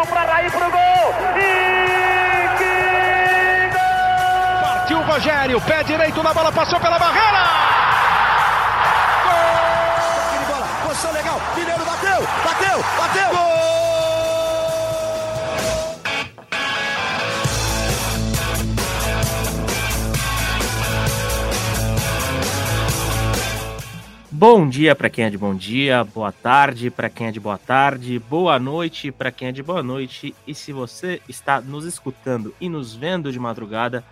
Partiu para Raí pro gol. E que gol! Partiu o Rogério, pé direito na bola, passou pela barreira. Gol! bola, posição legal. Mineiro bateu, bateu, bateu. Gol! Bom dia para quem é de bom dia, boa tarde para quem é de boa tarde, boa noite para quem é de boa noite. E se você está nos escutando e nos vendo de madrugada,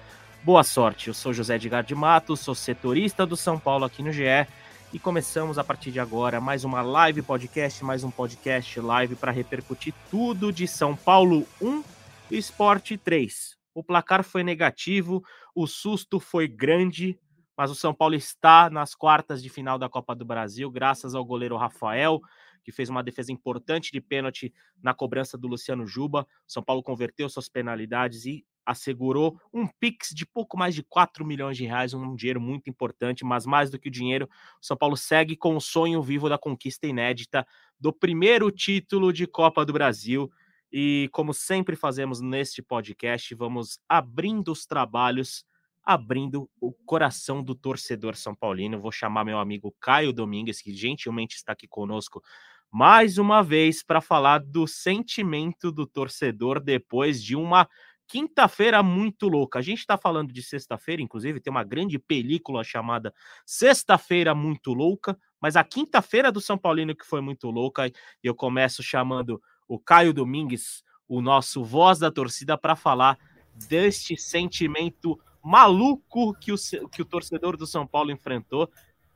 boa sorte. Eu sou José Edgar de Matos, sou setorista do São Paulo aqui no GE e começamos a partir de agora mais uma live podcast, mais um podcast live para repercutir tudo de São Paulo 1 e Esporte 3. O placar foi negativo, o susto foi grande, mas o São Paulo está nas quartas de final da Copa do Brasil, graças ao goleiro Rafael, que fez uma defesa importante de pênalti na cobrança do Luciano Juba. O São Paulo converteu suas penalidades e assegurou um Pix de pouco mais de 4 milhões de reais, um dinheiro muito importante, mas mais do que o dinheiro, o São Paulo segue com o sonho vivo da conquista inédita do primeiro título de Copa do Brasil. E como sempre fazemos neste podcast, vamos abrindo os trabalhos abrindo o coração do torcedor são paulino. Vou chamar meu amigo Caio Domingues, que gentilmente está aqui conosco mais uma vez para falar do sentimento do torcedor depois de uma quinta-feira muito louca. A gente está falando de sexta-feira, inclusive tem uma grande película chamada Sexta-feira Muito Louca, mas a quinta-feira do São Paulino que foi muito louca, e eu começo chamando o Caio Domingues, o nosso voz da torcida, para falar deste sentimento maluco que o, que o torcedor do São Paulo enfrentou.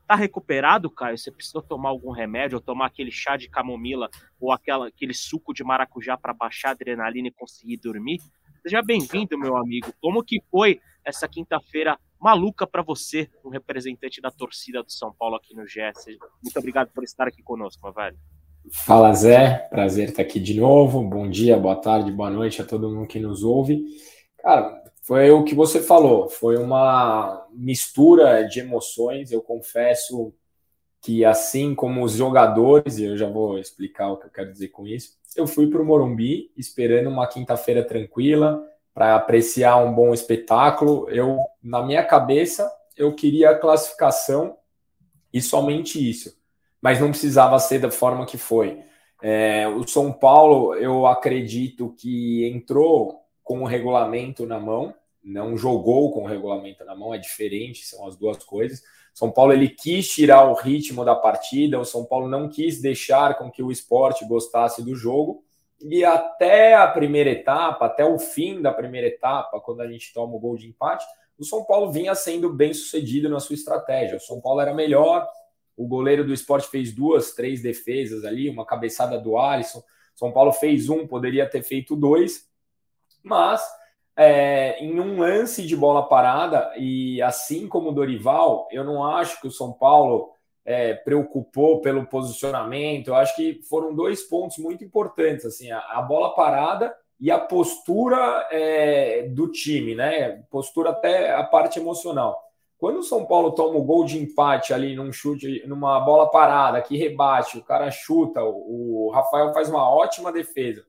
Tá recuperado, Caio? Você precisou tomar algum remédio, ou tomar aquele chá de camomila, ou aquela, aquele suco de maracujá para baixar a adrenalina e conseguir dormir? Seja bem-vindo, meu amigo. Como que foi essa quinta-feira maluca para você, um representante da torcida do São Paulo aqui no GS? Muito obrigado por estar aqui conosco, meu velho. Fala Zé, prazer estar aqui de novo. Bom dia, boa tarde, boa noite a todo mundo que nos ouve. Cara, foi o que você falou, foi uma mistura de emoções. Eu confesso que, assim como os jogadores, e eu já vou explicar o que eu quero dizer com isso, eu fui para o Morumbi esperando uma quinta-feira tranquila para apreciar um bom espetáculo. Eu, na minha cabeça, eu queria a classificação e somente isso, mas não precisava ser da forma que foi. É, o São Paulo, eu acredito que entrou com o regulamento na mão, não jogou com o regulamento na mão, é diferente, são as duas coisas. São Paulo ele quis tirar o ritmo da partida, o São Paulo não quis deixar com que o esporte gostasse do jogo. E até a primeira etapa, até o fim da primeira etapa, quando a gente toma o gol de empate, o São Paulo vinha sendo bem sucedido na sua estratégia. O São Paulo era melhor, o goleiro do esporte fez duas, três defesas ali, uma cabeçada do Alisson. São Paulo fez um, poderia ter feito dois, mas é, em um lance de bola parada, e assim como o Dorival, eu não acho que o São Paulo é, preocupou pelo posicionamento. Eu acho que foram dois pontos muito importantes, assim, a, a bola parada e a postura é, do time, né? Postura até a parte emocional. Quando o São Paulo toma o gol de empate ali num chute, numa bola parada que rebate, o cara chuta, o, o Rafael faz uma ótima defesa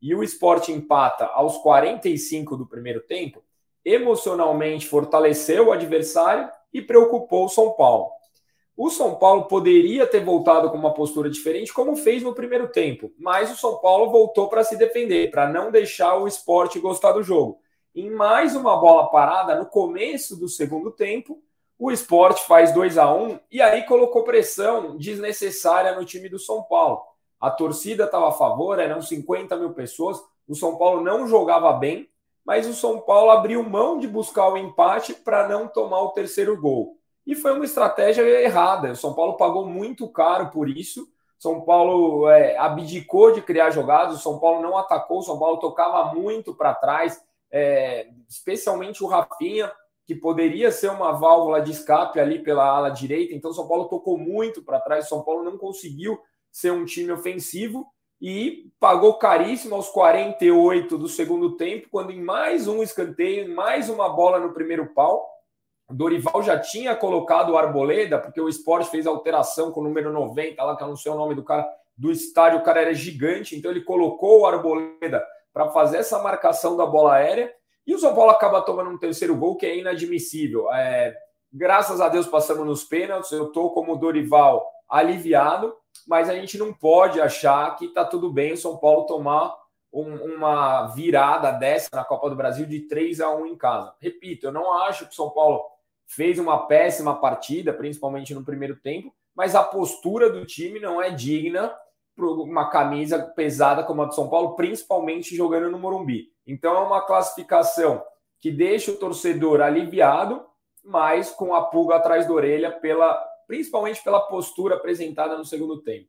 e o esporte empata aos 45 do primeiro tempo, emocionalmente fortaleceu o adversário e preocupou o São Paulo. O São Paulo poderia ter voltado com uma postura diferente, como fez no primeiro tempo, mas o São Paulo voltou para se defender, para não deixar o esporte gostar do jogo. Em mais uma bola parada, no começo do segundo tempo, o esporte faz 2 a 1 e aí colocou pressão desnecessária no time do São Paulo. A torcida estava a favor, eram 50 mil pessoas. O São Paulo não jogava bem, mas o São Paulo abriu mão de buscar o empate para não tomar o terceiro gol. E foi uma estratégia errada. O São Paulo pagou muito caro por isso. São Paulo é, abdicou de criar jogadas, o São Paulo não atacou, o São Paulo tocava muito para trás, é, especialmente o Rafinha, que poderia ser uma válvula de escape ali pela ala direita. Então, o São Paulo tocou muito para trás, o São Paulo não conseguiu ser um time ofensivo e pagou caríssimo aos 48 do segundo tempo, quando em mais um escanteio, mais uma bola no primeiro pau. Dorival já tinha colocado o Arboleda, porque o esporte fez alteração com o número 90, lá que eu não sei o nome do cara, do estádio, o cara era gigante, então ele colocou o Arboleda para fazer essa marcação da bola aérea. E o São Paulo acaba tomando um terceiro gol que é inadmissível. É, graças a Deus passamos nos pênaltis. Eu estou como Dorival aliviado, mas a gente não pode achar que está tudo bem o São Paulo tomar um, uma virada dessa na Copa do Brasil de 3 a 1 em casa. Repito, eu não acho que o São Paulo fez uma péssima partida, principalmente no primeiro tempo, mas a postura do time não é digna para uma camisa pesada como a do São Paulo, principalmente jogando no Morumbi. Então é uma classificação que deixa o torcedor aliviado, mas com a pulga atrás da orelha, pela, principalmente pela postura apresentada no segundo tempo.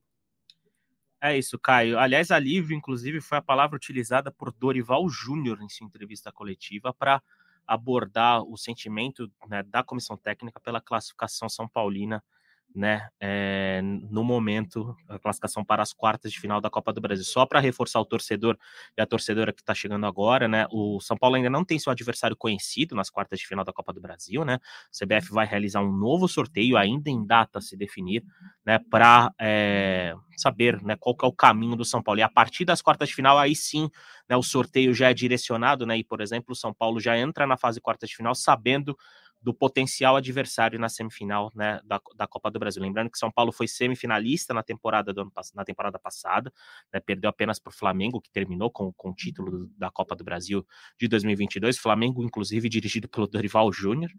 É isso, Caio. Aliás, alívio, inclusive, foi a palavra utilizada por Dorival Júnior em sua entrevista coletiva para abordar o sentimento né, da comissão técnica pela classificação São Paulina né, é, no momento, a classificação para as quartas de final da Copa do Brasil. Só para reforçar o torcedor e a torcedora que está chegando agora, né, o São Paulo ainda não tem seu adversário conhecido nas quartas de final da Copa do Brasil, né, o CBF vai realizar um novo sorteio, ainda em data a se definir, né, para é, saber, né, qual que é o caminho do São Paulo. E a partir das quartas de final, aí sim, né, o sorteio já é direcionado, né, e, por exemplo, o São Paulo já entra na fase quartas de final sabendo do potencial adversário na semifinal né, da, da Copa do Brasil. Lembrando que São Paulo foi semifinalista na temporada, do ano, na temporada passada, né, perdeu apenas para o Flamengo, que terminou com, com o título da Copa do Brasil de 2022. Flamengo, inclusive, dirigido pelo Dorival Júnior.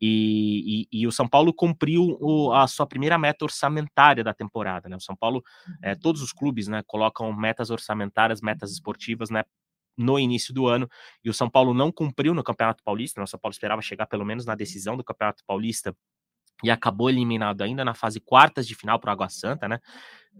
E, e, e, o São Paulo cumpriu o, a sua primeira meta orçamentária da temporada. Né? O São Paulo, é, todos os clubes né, colocam metas orçamentárias, metas esportivas né, no início do ano e o São Paulo não cumpriu no Campeonato Paulista. Né, o São Paulo esperava chegar pelo menos na decisão do Campeonato Paulista e acabou eliminado ainda na fase quartas de final para o Água Santa, né?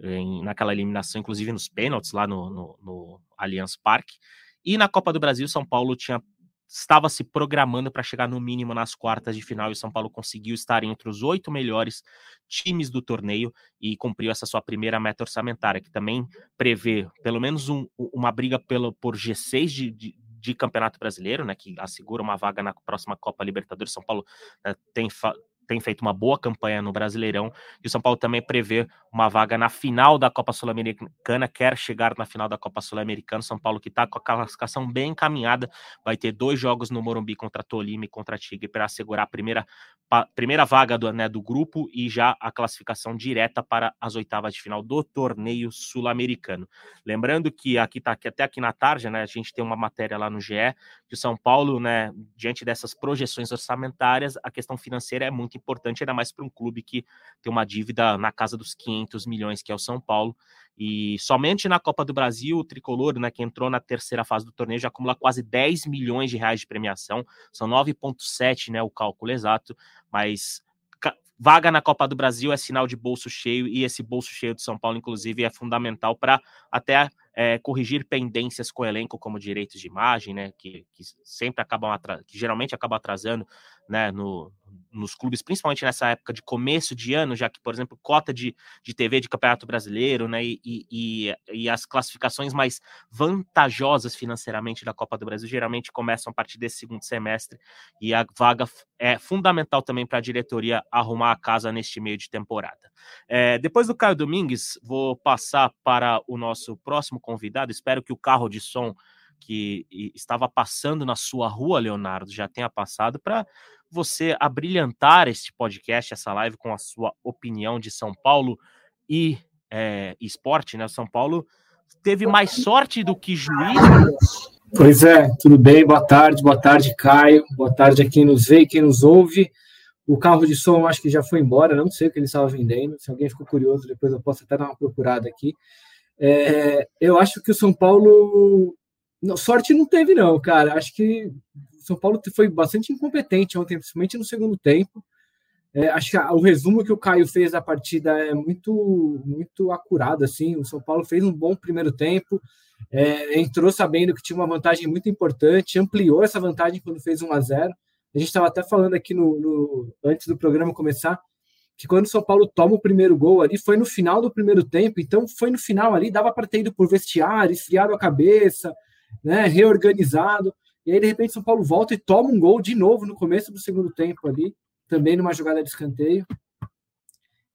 Em, naquela eliminação, inclusive nos pênaltis lá no, no, no Allianz Parque. E na Copa do Brasil, São Paulo tinha estava se programando para chegar no mínimo nas quartas de final e o São Paulo conseguiu estar entre os oito melhores times do torneio e cumpriu essa sua primeira meta orçamentária, que também prevê pelo menos um, uma briga pelo, por G6 de, de, de, Campeonato Brasileiro, né, que assegura uma vaga na próxima Copa Libertadores. São Paulo né, tem tem feito uma boa campanha no Brasileirão e o São Paulo também prevê uma vaga na final da Copa Sul-Americana, quer chegar na final da Copa Sul-Americana. São Paulo que está com a classificação bem encaminhada, vai ter dois jogos no Morumbi contra Tolima e contra Tigre para assegurar a primeira, a primeira vaga do, né, do grupo e já a classificação direta para as oitavas de final do torneio sul-americano. Lembrando que aqui tá até aqui na tarde, né, a gente tem uma matéria lá no GE que o São Paulo, né, diante dessas projeções orçamentárias, a questão financeira é muito importante, ainda mais para um clube que tem uma dívida na casa dos 500 milhões, que é o São Paulo. E somente na Copa do Brasil, o tricolor, né, que entrou na terceira fase do torneio, já acumula quase 10 milhões de reais de premiação. São 9,7, né, o cálculo exato, mas vaga na Copa do Brasil é sinal de bolso cheio e esse bolso cheio do São Paulo, inclusive, é fundamental para até é, corrigir pendências com o elenco, como direitos de imagem, né, que, que sempre acabam que geralmente acabam atrasando, né, no, nos clubes, principalmente nessa época de começo de ano, já que, por exemplo, cota de, de TV de Campeonato Brasileiro, né, e, e, e as classificações mais vantajosas financeiramente da Copa do Brasil geralmente começam a partir desse segundo semestre, e a vaga é fundamental também para a diretoria arrumar a casa neste meio de temporada. É, depois do Caio Domingues, vou passar para o nosso próximo convidado, espero que o carro de som que estava passando na sua rua, Leonardo, já tenha passado para você abrilhantar este podcast, essa live com a sua opinião de São Paulo e é, esporte, né? São Paulo teve mais sorte do que juiz. Pois é, tudo bem? Boa tarde, boa tarde, Caio. Boa tarde a quem nos vê e quem nos ouve. O carro de som acho que já foi embora, não sei o que ele estava vendendo. Se alguém ficou curioso, depois eu posso até dar uma procurada aqui. É, eu acho que o São Paulo. Não, sorte não teve, não, cara. Acho que são Paulo foi bastante incompetente ontem, principalmente no segundo tempo. É, acho que o resumo que o Caio fez da partida é muito muito acurado. Assim. O São Paulo fez um bom primeiro tempo, é, entrou sabendo que tinha uma vantagem muito importante, ampliou essa vantagem quando fez 1 a 0 A gente estava até falando aqui no, no, antes do programa começar que quando o São Paulo toma o primeiro gol ali foi no final do primeiro tempo, então foi no final ali, dava para ter ido por vestiário, esfriado a cabeça, né, reorganizado. E aí, de repente, São Paulo volta e toma um gol de novo no começo do segundo tempo ali, também numa jogada de escanteio.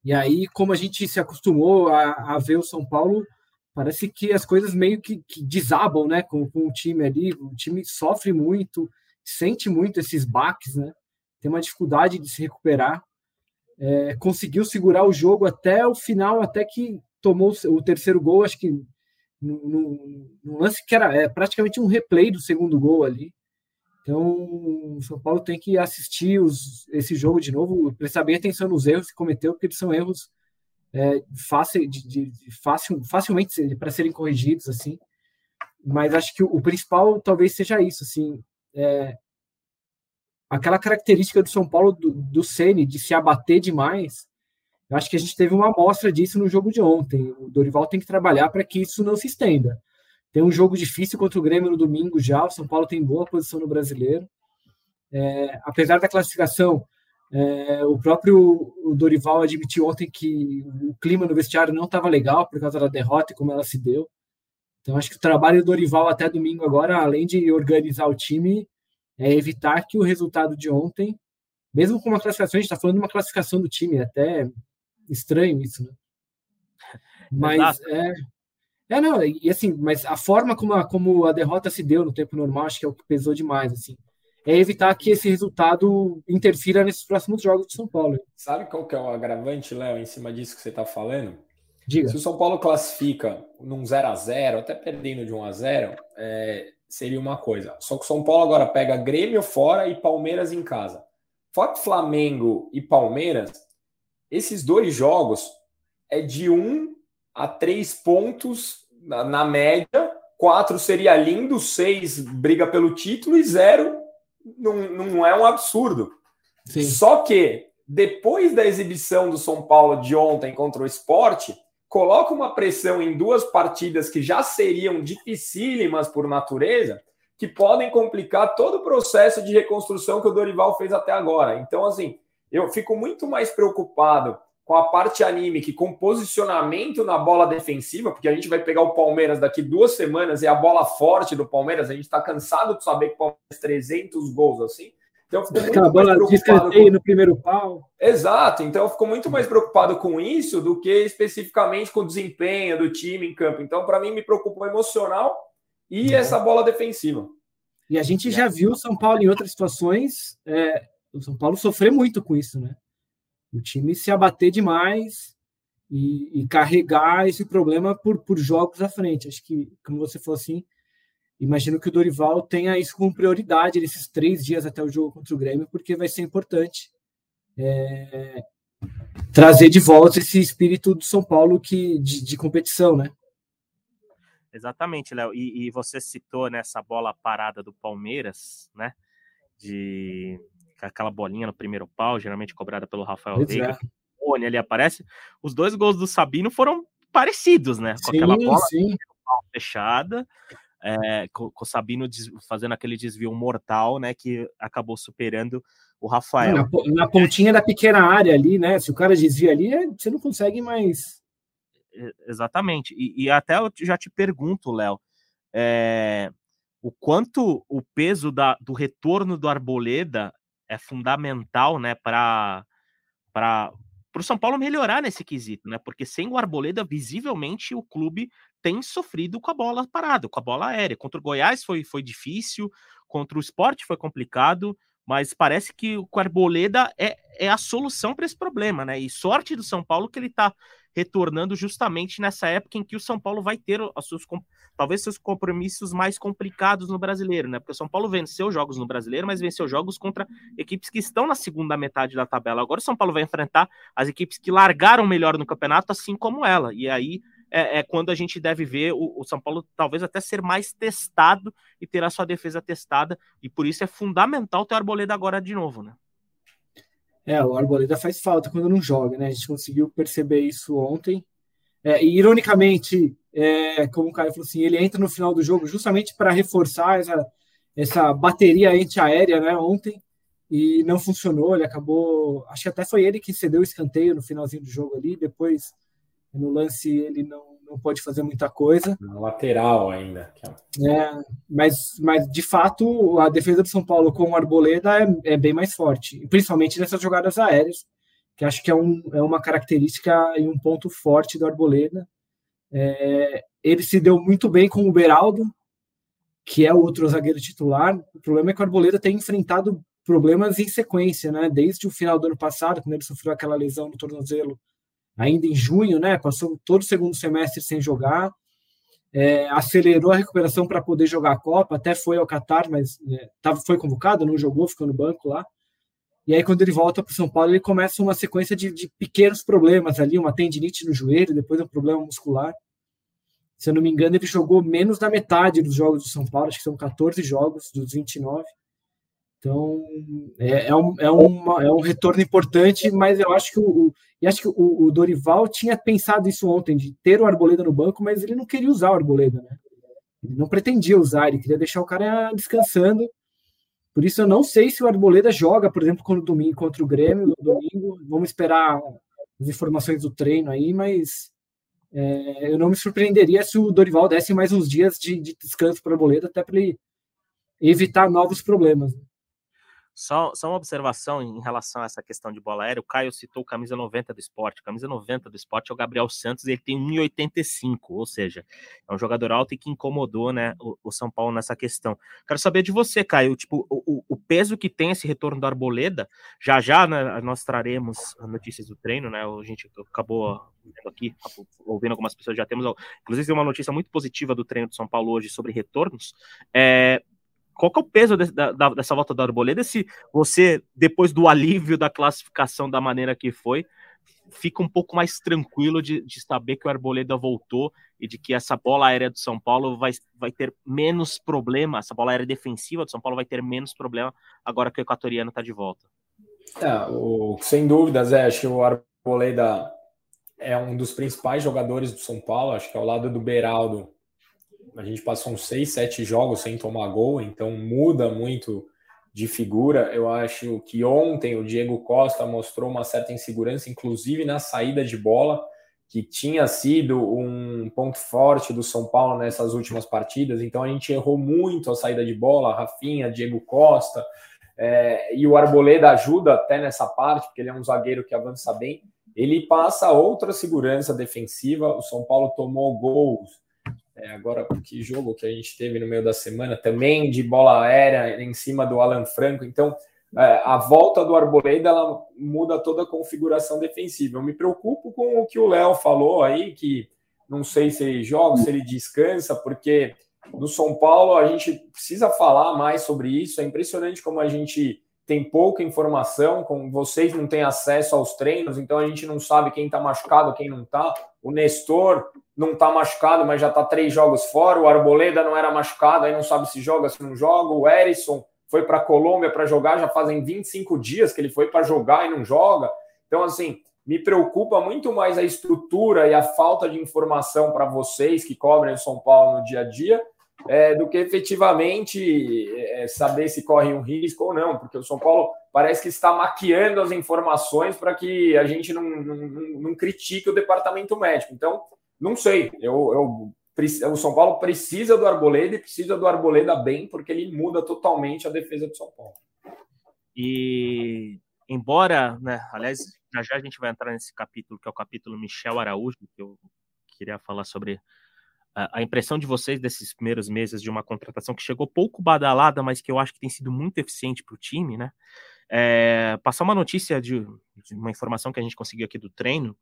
E aí, como a gente se acostumou a, a ver o São Paulo, parece que as coisas meio que, que desabam, né? Com, com, o time ali, o time sofre muito, sente muito esses baques, né? Tem uma dificuldade de se recuperar. É, conseguiu segurar o jogo até o final, até que tomou o terceiro gol, acho que no lance que era é, praticamente um replay do segundo gol ali. Então, o São Paulo tem que assistir os, esse jogo de novo, prestar bem atenção nos erros que cometeu, porque eles são erros é, fácil, de, de, de fácil, facilmente para serem corrigidos, assim. Mas acho que o, o principal talvez seja isso, assim, é, aquela característica do São Paulo, do, do Ceni de se abater demais, eu acho que a gente teve uma amostra disso no jogo de ontem. O Dorival tem que trabalhar para que isso não se estenda. Tem um jogo difícil contra o Grêmio no domingo já. O São Paulo tem boa posição no brasileiro. É, apesar da classificação, é, o próprio Dorival admitiu ontem que o clima no vestiário não estava legal por causa da derrota e como ela se deu. Então, acho que o trabalho do Dorival até domingo agora, além de organizar o time, é evitar que o resultado de ontem, mesmo com uma classificação, a gente está falando de uma classificação do time, até estranho isso, né? Mas é, é, não, e assim, mas a forma como a, como a derrota se deu no tempo normal, acho que é o que pesou demais, assim. É evitar que esse resultado interfira nesses próximos jogos de São Paulo. Sabe qual que é o agravante, Léo, em cima disso que você está falando? Diga. Se o São Paulo classifica num 0 a 0 até perdendo de 1 a 0 é, seria uma coisa. Só que o São Paulo agora pega Grêmio fora e Palmeiras em casa. Fora Flamengo e Palmeiras, esses dois jogos é de 1 a 3 pontos na, na média, quatro seria lindo, seis briga pelo título e zero não, não é um absurdo. Sim. Só que depois da exibição do São Paulo de ontem contra o esporte, coloca uma pressão em duas partidas que já seriam dificílimas por natureza, que podem complicar todo o processo de reconstrução que o Dorival fez até agora. Então, assim, eu fico muito mais preocupado com a parte anímica com posicionamento na bola defensiva, porque a gente vai pegar o Palmeiras daqui duas semanas e a bola forte do Palmeiras, a gente está cansado de saber que o Palmeiras 300 gols assim. Então, eu fico muito Aquela mais preocupado com... no primeiro pau. Exato, então eu fico muito mais preocupado com isso do que especificamente com o desempenho do time em campo. Então, para mim, me preocupa o emocional e é. essa bola defensiva. E a gente já viu o São Paulo em outras situações, é, o São Paulo sofrer muito com isso, né? o time se abater demais e, e, carregar esse problema por, por jogos à frente. Acho que, como você falou assim, imagino que o Dorival tenha isso como prioridade nesses três dias até o jogo contra o Grêmio, porque vai ser importante é, trazer de volta esse espírito do São Paulo que, de, de competição, né? Exatamente, Léo. E, e, você citou nessa bola parada do Palmeiras, né? De aquela bolinha no primeiro pau, geralmente cobrada pelo Rafael pois Veiga, é. o ali aparece. Os dois gols do Sabino foram parecidos, né? Com sim, aquela bola sim. fechada, é, com, com, o Sabino fazendo aquele desvio mortal, né? Que acabou superando o Rafael. Na, na, pontinha da pequena área ali, né? Se o cara desvia ali, é, você não consegue mais. Exatamente. E, e até eu já te pergunto, Léo, é, o quanto o peso da, do retorno do Arboleda é fundamental, né, para para o São Paulo melhorar nesse quesito, né? Porque sem o Arboleda, visivelmente o clube tem sofrido com a bola parada, com a bola aérea. Contra o Goiás foi, foi difícil, contra o esporte foi complicado, mas parece que o Arboleda é, é a solução para esse problema, né? E sorte do São Paulo que ele está retornando justamente nessa época em que o São Paulo vai ter os seus, talvez seus compromissos mais complicados no brasileiro, né? Porque o São Paulo venceu jogos no brasileiro, mas venceu jogos contra equipes que estão na segunda metade da tabela. Agora o São Paulo vai enfrentar as equipes que largaram melhor no campeonato, assim como ela. E aí é, é, quando a gente deve ver o, o, São Paulo talvez até ser mais testado e ter a sua defesa testada, e por isso é fundamental ter o Arboleda agora de novo, né? É, o Arboleda faz falta quando não joga, né? A gente conseguiu perceber isso ontem. É, e, ironicamente, é, como o Caio falou assim, ele entra no final do jogo justamente para reforçar essa, essa bateria antiaérea, né? Ontem, e não funcionou. Ele acabou. Acho que até foi ele que cedeu o escanteio no finalzinho do jogo ali. Depois, no lance, ele não, não pode fazer muita coisa. Na lateral ainda. É, mas, mas, de fato, a defesa do São Paulo com o Arboleda é, é bem mais forte, principalmente nessas jogadas aéreas, que acho que é, um, é uma característica e um ponto forte do Arboleda. É, ele se deu muito bem com o Beraldo, que é o outro zagueiro titular. O problema é que o Arboleda tem enfrentado problemas em sequência, né? Desde o final do ano passado, quando ele sofreu aquela lesão no tornozelo, ainda em junho, né? Passou todo o segundo semestre sem jogar. É, acelerou a recuperação para poder jogar a Copa, até foi ao Qatar, mas é, tava, foi convocado, não jogou, ficou no banco lá. E aí, quando ele volta para São Paulo, ele começa uma sequência de, de, pequenos problemas ali, uma tendinite no joelho, depois um problema muscular. Se eu não me engano, ele jogou menos da metade dos jogos do São Paulo, acho que são 14 jogos dos 29. Então, é, é, um, é, uma, é um retorno importante, mas eu acho que o, e acho que o, o, Dorival tinha pensado isso ontem, de ter o Arboleda no banco, mas ele não queria usar o Arboleda, né? Ele não pretendia usar, ele queria deixar o cara descansando. Por isso eu não sei se o Arboleda joga, por exemplo, quando domingo contra o Grêmio no domingo. Vamos esperar as informações do treino aí, mas é, eu não me surpreenderia se o Dorival desse mais uns dias de, de descanso para o Arboleda, até para ele evitar novos problemas. Só, só uma observação em relação a essa questão de bola aérea. O Caio citou camisa 90 do esporte. Camisa 90 do esporte é o Gabriel Santos, ele tem 1,85, ou seja, é um jogador alto e que incomodou né, o, o, São Paulo nessa questão. Quero saber de você, Caio, tipo, o, o peso que tem esse retorno do Arboleda. Já já né, nós traremos notícias do treino, né? A gente acabou aqui, ouvindo algumas pessoas já temos. Inclusive, uma notícia muito positiva do treino do São Paulo hoje sobre retornos. É, qual que é o peso de, da, dessa volta da Arboleda? Se você, depois do alívio da classificação da maneira que foi, fica um pouco mais tranquilo de, de saber que o Arboleda voltou e de que essa bola aérea do São Paulo vai, vai ter menos problema, essa bola aérea defensiva do São Paulo vai ter menos problema agora que o equatoriano está de volta. É, o, sem dúvidas, é, acho que o Arboleda é um dos principais jogadores do São Paulo, acho que ao lado do Beraldo a gente passou uns seis, sete jogos sem tomar gol, então muda muito de figura. Eu acho que ontem o Diego Costa mostrou uma certa insegurança, inclusive na saída de bola, que tinha sido um ponto forte do São Paulo nessas últimas partidas. Então a gente errou muito a saída de bola, Rafinha, Diego Costa. É, e o Arboleda ajuda até nessa parte, porque ele é um zagueiro que avança bem. Ele passa outra segurança defensiva. O São Paulo tomou gols é, agora, que jogo que a gente teve no meio da semana também de bola aérea em cima do Alan Franco. Então, é, a volta do Arboleda ela muda toda a configuração defensiva. Eu me preocupo com o que o Léo falou aí, que não sei se ele joga, se ele descansa, porque no São Paulo a gente precisa falar mais sobre isso. É impressionante como a gente tem pouca informação, como vocês não têm acesso aos treinos, então a gente não sabe quem está machucado, quem não está. O Nestor não está machucado, mas já está três jogos fora. O Arboleda não era machucado, aí não sabe se joga, se não joga. O Erisson foi para a Colômbia para jogar, já fazem 25 dias que ele foi para jogar e não joga. Então, assim, me preocupa muito mais a estrutura e a falta de informação para vocês que cobrem o São Paulo no dia a dia é, do que efetivamente é, saber se corre um risco ou não, porque o São Paulo parece que está maquiando as informações para que a gente não, não, não, critique o departamento médico. Então, não sei, eu, eu, o São Paulo precisa do Arboleda e precisa do Arboleda bem, porque ele muda totalmente a defesa do São Paulo. E embora, né, aliás, já já a gente vai entrar nesse capítulo, que é o capítulo Michel Araújo, que eu queria falar sobre a impressão de vocês desses primeiros meses de uma contratação que chegou pouco badalada, mas que eu acho que tem sido muito eficiente para o time, né? É, passar uma notícia de, de, uma informação que a gente conseguiu aqui do treino,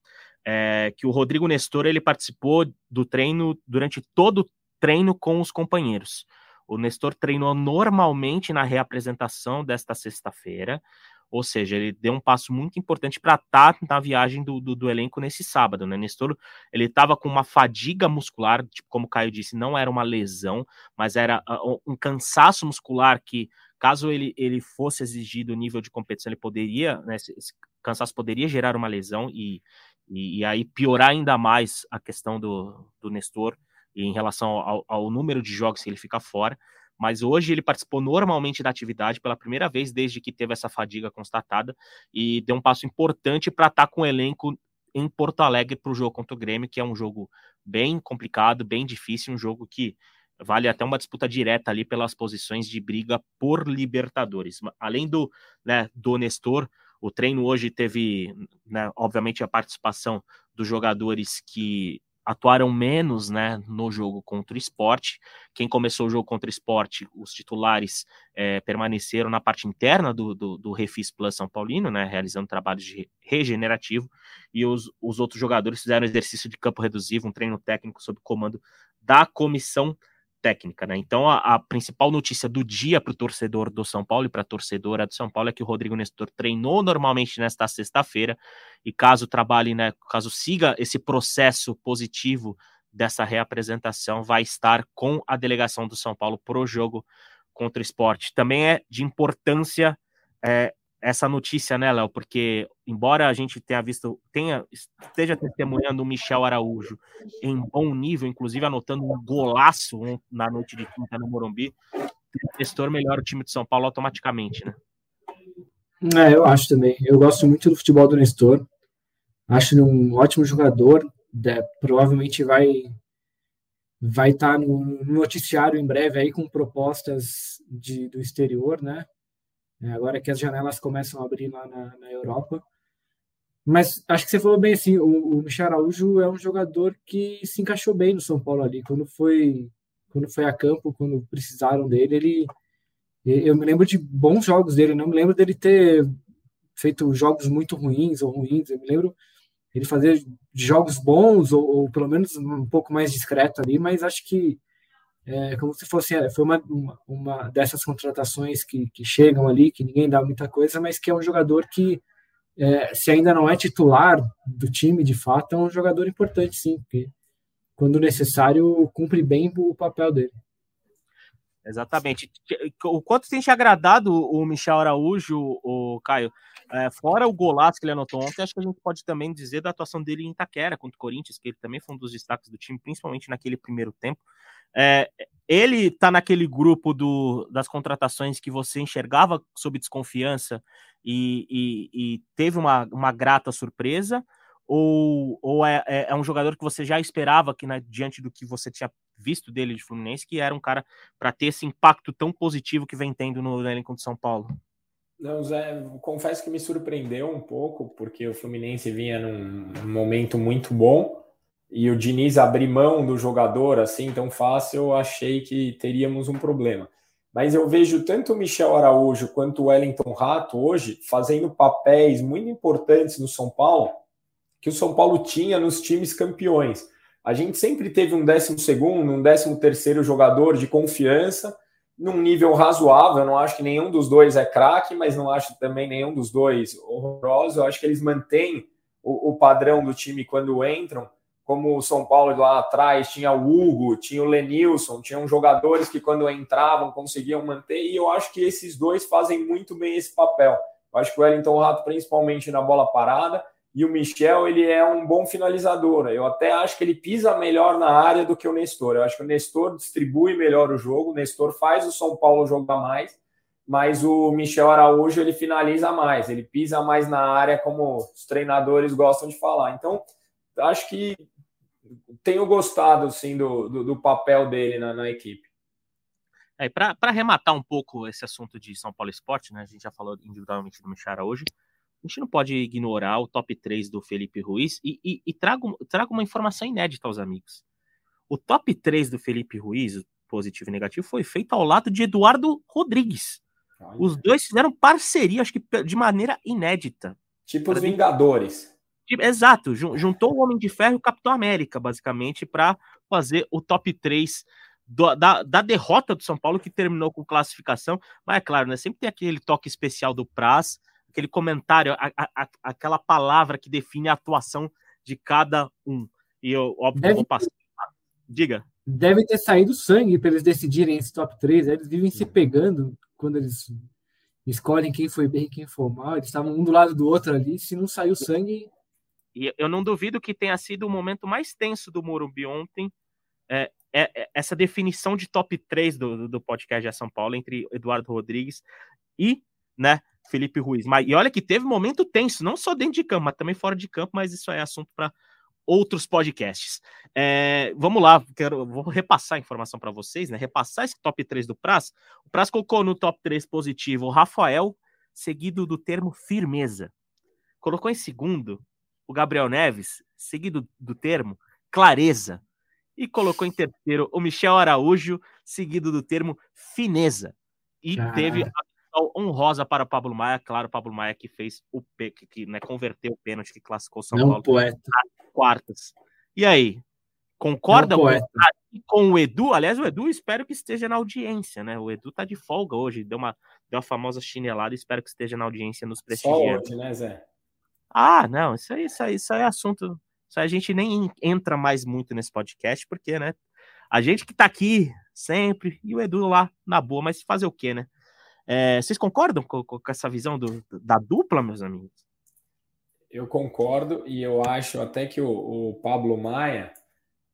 é, que o Rodrigo Nestor ele participou do treino durante todo o treino com os companheiros. O Nestor treinou normalmente na reapresentação desta sexta-feira. Ou seja, ele deu um passo muito importante para estar tá na viagem do, do, do, elenco nesse sábado, né? Nestor, ele estava com uma fadiga muscular, tipo, como o Caio disse, não era uma lesão, mas era uh, um cansaço muscular que, caso ele, ele fosse exigido o nível de competição, ele poderia, né, esse, cansaço poderia gerar uma lesão e, e, e, aí piorar ainda mais a questão do, do Nestor em relação ao, ao número de jogos que ele fica fora mas hoje ele participou normalmente da atividade pela primeira vez desde que teve essa fadiga constatada e deu um passo importante para estar tá com o elenco em Porto Alegre para o jogo contra o Grêmio, que é um jogo bem complicado, bem difícil, um jogo que vale até uma disputa direta ali pelas posições de briga por Libertadores. Além do, né, do Nestor, O treino hoje teve, né, obviamente, a participação dos jogadores que atuaram menos né, no jogo contra o esporte. Quem começou o jogo contra o esporte, os titulares é, permaneceram na parte interna do, do, do, Refis Plus São Paulino, né, realizando trabalhos de regenerativo, e os, os outros jogadores fizeram exercício de campo reduzido, um treino técnico sob comando da comissão técnica, né? Então a, a principal notícia do dia para o torcedor do São Paulo e para a torcedora do São Paulo é que o Rodrigo Nestor treinou normalmente nesta sexta-feira e caso trabalhe, né, caso siga esse processo positivo dessa reapresentação, vai estar com a delegação do São Paulo para o jogo contra o esporte. Também é de importância é, essa notícia, né, Léo? Porque, embora a gente tenha visto, tenha, esteja testemunhando o Michel Araújo em bom nível, inclusive anotando um golaço na noite de quinta no Morumbi, o gestor melhora o time de São Paulo automaticamente, né? É, eu acho também. Eu gosto muito do futebol do Nestor. Acho ele um ótimo jogador. Né? provavelmente vai vai estar tá no noticiário em breve aí com propostas de, do exterior, né? É, agora que as janelas começam a abrir lá na, na Europa. Mas acho que você falou bem assim, o, o Michel Araújo é um jogador que se encaixou bem no São Paulo ali. Quando foi, quando foi a campo, quando precisaram dele, ele. Eu me lembro de bons jogos dele, não me lembro dele ter feito jogos muito ruins ou ruins. Eu me lembro ele fazer jogos bons ou, ou pelo menos um pouco mais discreto ali, mas acho que é, como se fosse é, foi uma, uma, uma, dessas contratações que, que chegam ali, que ninguém dá muita coisa, mas que é um jogador que, é, se ainda não é titular do time de fato, é um jogador importante sim, porque quando necessário cumpre bem o papel dele. Exatamente. O quanto tem te agradado o Michel Araújo, o Caio? É, fora o golaço que ele anotou ontem, acho que a gente pode também dizer da atuação dele em Itaquera contra o Corinthians, que ele também foi um dos destaques do time, principalmente naquele primeiro tempo. É, ele está naquele grupo do, das contratações que você enxergava sob desconfiança e, e, e teve uma, uma grata surpresa? Ou, ou é, é, é, um jogador que você já esperava que, né, diante do que você tinha visto dele de Fluminense, que era um cara para ter esse impacto tão positivo que vem tendo no elenco de São Paulo? Não, Zé, confesso que me surpreendeu um pouco, porque o Fluminense vinha num momento muito bom e o Diniz abrir mão do jogador assim tão fácil, eu achei que teríamos um problema. Mas eu vejo tanto o Michel Araújo quanto o Wellington Rato hoje fazendo papéis muito importantes no São Paulo, que o São Paulo tinha nos times campeões. A gente sempre teve um décimo segundo, um décimo terceiro jogador de confiança, num nível razoável. Eu não acho que nenhum dos dois é craque, mas não acho também nenhum dos dois horroroso. Eu acho que eles mantêm o, o padrão do time quando entram como o São Paulo lá atrás tinha o Hugo, tinha o Lenilson, tinham jogadores que quando entravam conseguiam manter, e eu acho que esses dois fazem muito bem esse papel. Eu acho que o Wellington Rato, principalmente na bola parada, e o Michel, ele é um bom finalizador. Eu até acho que ele pisa melhor na área do que o Nestor. Eu acho que o Nestor distribui melhor o jogo, o Nestor faz o São Paulo jogar mais, mas o Michel Araújo, ele finaliza mais, ele pisa mais na área, como os treinadores gostam de falar. Então, acho que tenho gostado sim do, do, do papel dele na, na equipe. É, para arrematar um pouco esse assunto de São Paulo Esporte, né, a gente já falou individualmente do Michara hoje, a gente não pode ignorar o top 3 do Felipe Ruiz e, e, e trago, trago uma informação inédita aos amigos. O top 3 do Felipe Ruiz, positivo e negativo, foi feito ao lado de Eduardo Rodrigues. Os dois fizeram parceria, acho que de maneira inédita. Tipo os Vingadores. Exato, juntou o Homem de Ferro e o Capitão América, basicamente, para fazer o top 3 do, da, da, derrota do São Paulo, que terminou com classificação. Mas é claro, né? Sempre tem aquele toque especial do Praz, aquele comentário, a, a, aquela palavra que define a atuação de cada um. E eu, óbvio, Deve... vou passar. Diga. Deve ter saído sangue para eles decidirem esse top 3. Né? Eles vivem se pegando quando eles escolhem quem foi bem e quem foi mal. Eles estavam um do lado do outro ali. Se não saiu sangue, e eu não duvido que tenha sido o momento mais tenso do Morumbi ontem, é, é, é essa definição de top 3 do, do podcast de São Paulo entre Eduardo Rodrigues e né, Felipe Ruiz. Mas, e olha que teve momento tenso, não só dentro de campo, mas também fora de campo, mas isso é assunto para outros podcasts. É, vamos lá, quero, vou repassar a informação para vocês, né? Repassar esse top 3 do Praz. O Praz colocou no top 3 positivo o Rafael, seguido do termo firmeza. Colocou em segundo o Gabriel Neves, seguido do termo clareza. E colocou em terceiro o Michel Araújo, seguido do termo fineza. E teve a honrosa para o Pablo Maia, claro, o Pablo Maia que fez o que, que né, converteu o pênalti que classificou São Não, Paulo poeta. quartas. E aí, concorda Não, com, poeta. com o Edu? Aliás, o Edu espero que esteja na audiência, né? O Edu tá de folga hoje, deu uma, deu uma famosa chinelada, espero que esteja na audiência nos Só prestigiando. hoje, né, Zé? Ah, não, isso aí, isso aí, isso aí é assunto. Isso aí a gente nem entra mais muito nesse podcast, porque, né? A gente que tá aqui sempre, e o Edu lá na boa, mas fazer o quê, né? É, vocês concordam com, com essa visão do, da dupla, meus amigos? Eu concordo e eu acho até que o, o Pablo Maia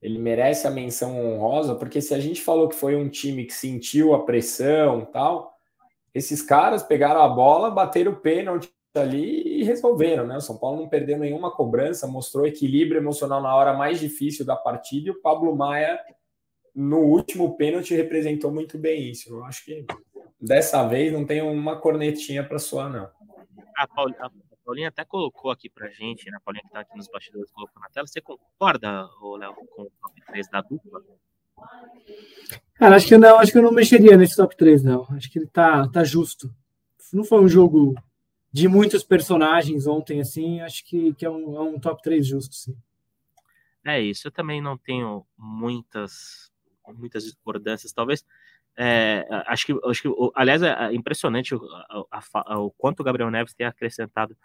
ele merece a menção honrosa, porque se a gente falou que foi um time que sentiu a pressão tal, esses caras pegaram a bola, bateram o pênalti ali e resolveram, né? O São Paulo não perdeu nenhuma cobrança, mostrou equilíbrio emocional na hora mais difícil da partida e o Pablo Maia no último pênalti representou muito bem isso. Eu acho que dessa vez não tem uma cornetinha para soar, não. A, Paul, a Paulinha até colocou aqui pra gente, né? A Paulinha que tá aqui nos bastidores colocou na tela. Você concorda, Léo, com o top 3 da dupla? Cara, acho que não, acho que eu não mexeria nesse top 3, não. Acho que ele tá, tá justo. Não foi um jogo de muitos personagens ontem, assim, acho que, que é, um, é um top 3 justo, sim. É isso, eu também não tenho muitas, muitas discordâncias, talvez. É, acho que, acho que, aliás, é impressionante o, a, a, o quanto o Gabriel Neves tem acrescentado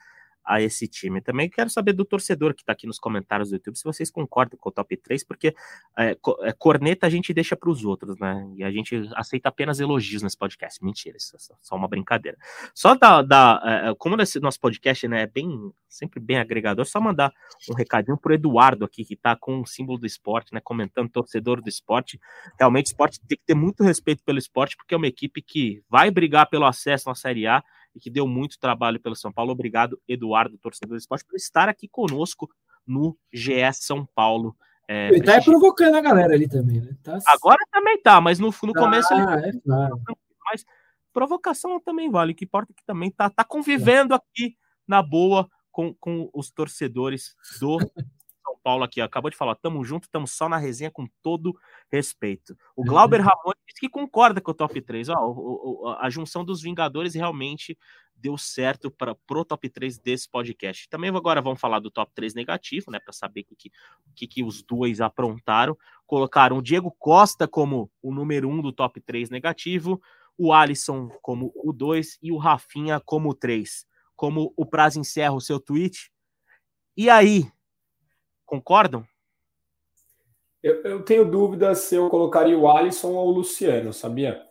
a esse time. Também quero saber do torcedor que está aqui nos comentários do YouTube se vocês concordam com o top 3, porque é, é, corneta a gente deixa para os outros, né? E a gente aceita apenas elogios nesse podcast. Mentira, isso é só uma brincadeira. Só da, da é, como nesse nosso podcast né, é bem, sempre bem agregador, só mandar um recadinho pro Eduardo aqui, que está com o símbolo do esporte, né? Comentando torcedor do esporte. Realmente, esporte tem que ter muito respeito pelo esporte, porque é uma equipe que vai brigar pelo acesso na Série A e que deu muito trabalho pelo São Paulo. Obrigado, Eduardo, torcedor do esporte, por estar aqui conosco no GS São Paulo. É, ele tá provocando a galera ali também, né? Tá... Agora também tá, mas no, no começo ah, ele... é claro. Mas provocação também vale, o que importa é que também tá, tá convivendo aqui na boa com, com os torcedores do Paulo aqui. Ó. Acabou de falar, tamo junto, tamo só na resenha com todo respeito. O Glauber Ramon disse que concorda com o top 3. Ó, o, o, a junção dos Vingadores realmente deu certo para pro top 3 desse podcast. Também agora vamos falar do top 3 negativo, né, para saber o que, que, que os dois aprontaram. Colocaram o Diego Costa como o número 1 um do top 3 negativo, o Alisson como o 2 e o Rafinha como o 3. Como o prazo encerra o seu tweet. E aí, concordam? Eu, eu, tenho dúvida se eu colocaria o Alisson ou o Luciano, sabia?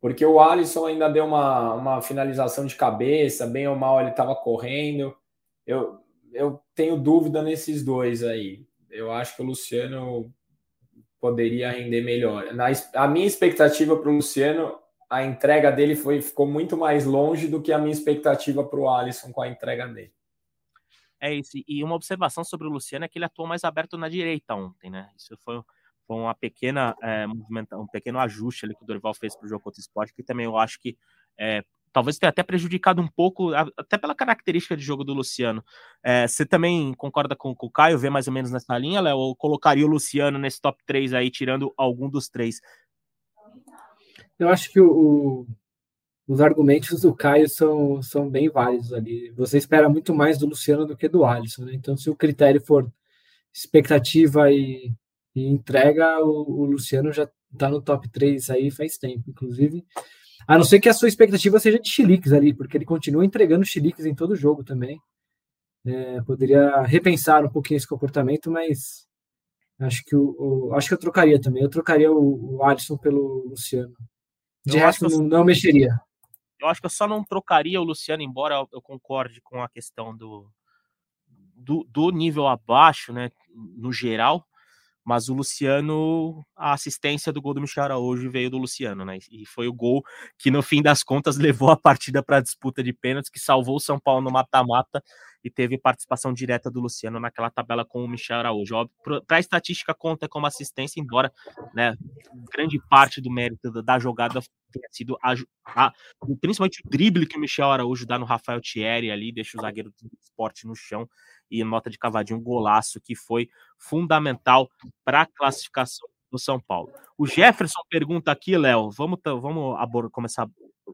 Porque o Alisson ainda deu uma, uma finalização de cabeça, bem ou mal ele estava correndo. Eu, eu tenho dúvida nesses dois aí. Eu acho que o Luciano poderia render melhor. Na, a minha expectativa para o Luciano, a entrega dele foi, ficou muito mais longe do que a minha expectativa para o Alisson com a entrega dele. É isso. E uma observação sobre o Luciano é que ele atuou mais aberto na direita ontem, né? Isso foi, foi uma pequena é, um pequeno ajuste ali que o Dorival fez para o jogo contra o esporte, que também eu acho que é, talvez tenha até prejudicado um pouco, até pela característica de jogo do Luciano. É, você também concorda com, com, o Caio, vê mais ou menos nessa linha, Léo? Ou colocaria o Luciano nesse top 3 aí, tirando algum dos três? Eu acho que o os argumentos do Caio são, são bem válidos ali. Você espera muito mais do Luciano do que do Alisson, né? Então, se o critério for expectativa e, e entrega, o, o, Luciano já está no top 3 aí faz tempo, inclusive. A não ser que a sua expectativa seja de chiliques ali, porque ele continua entregando chiliques em todo jogo também. É, poderia repensar um pouquinho esse comportamento, mas acho que o, o acho que eu trocaria também. Eu trocaria o, o Alisson pelo Luciano. De eu resto, não, não mexeria. Eu acho que eu só não trocaria o Luciano, embora eu concorde com a questão do, do, do nível abaixo, né, no geral, mas o Luciano, a assistência do gol do Michel Araújo veio do Luciano, né? E foi o gol que, no fim das contas, levou a partida para a disputa de pênaltis, que salvou o São Paulo no mata-mata e teve participação direta do Luciano naquela tabela com o Michel Araújo. Para a estatística, conta como assistência, embora né, grande parte do mérito da jogada tenha sido a, a, principalmente o drible que o Michel Araújo dá no Rafael Thierry ali, deixa o zagueiro do esporte no chão e nota de cavadinho um golaço que foi fundamental para a classificação do São Paulo. O Jefferson pergunta aqui, Léo, vamos, vamos começar a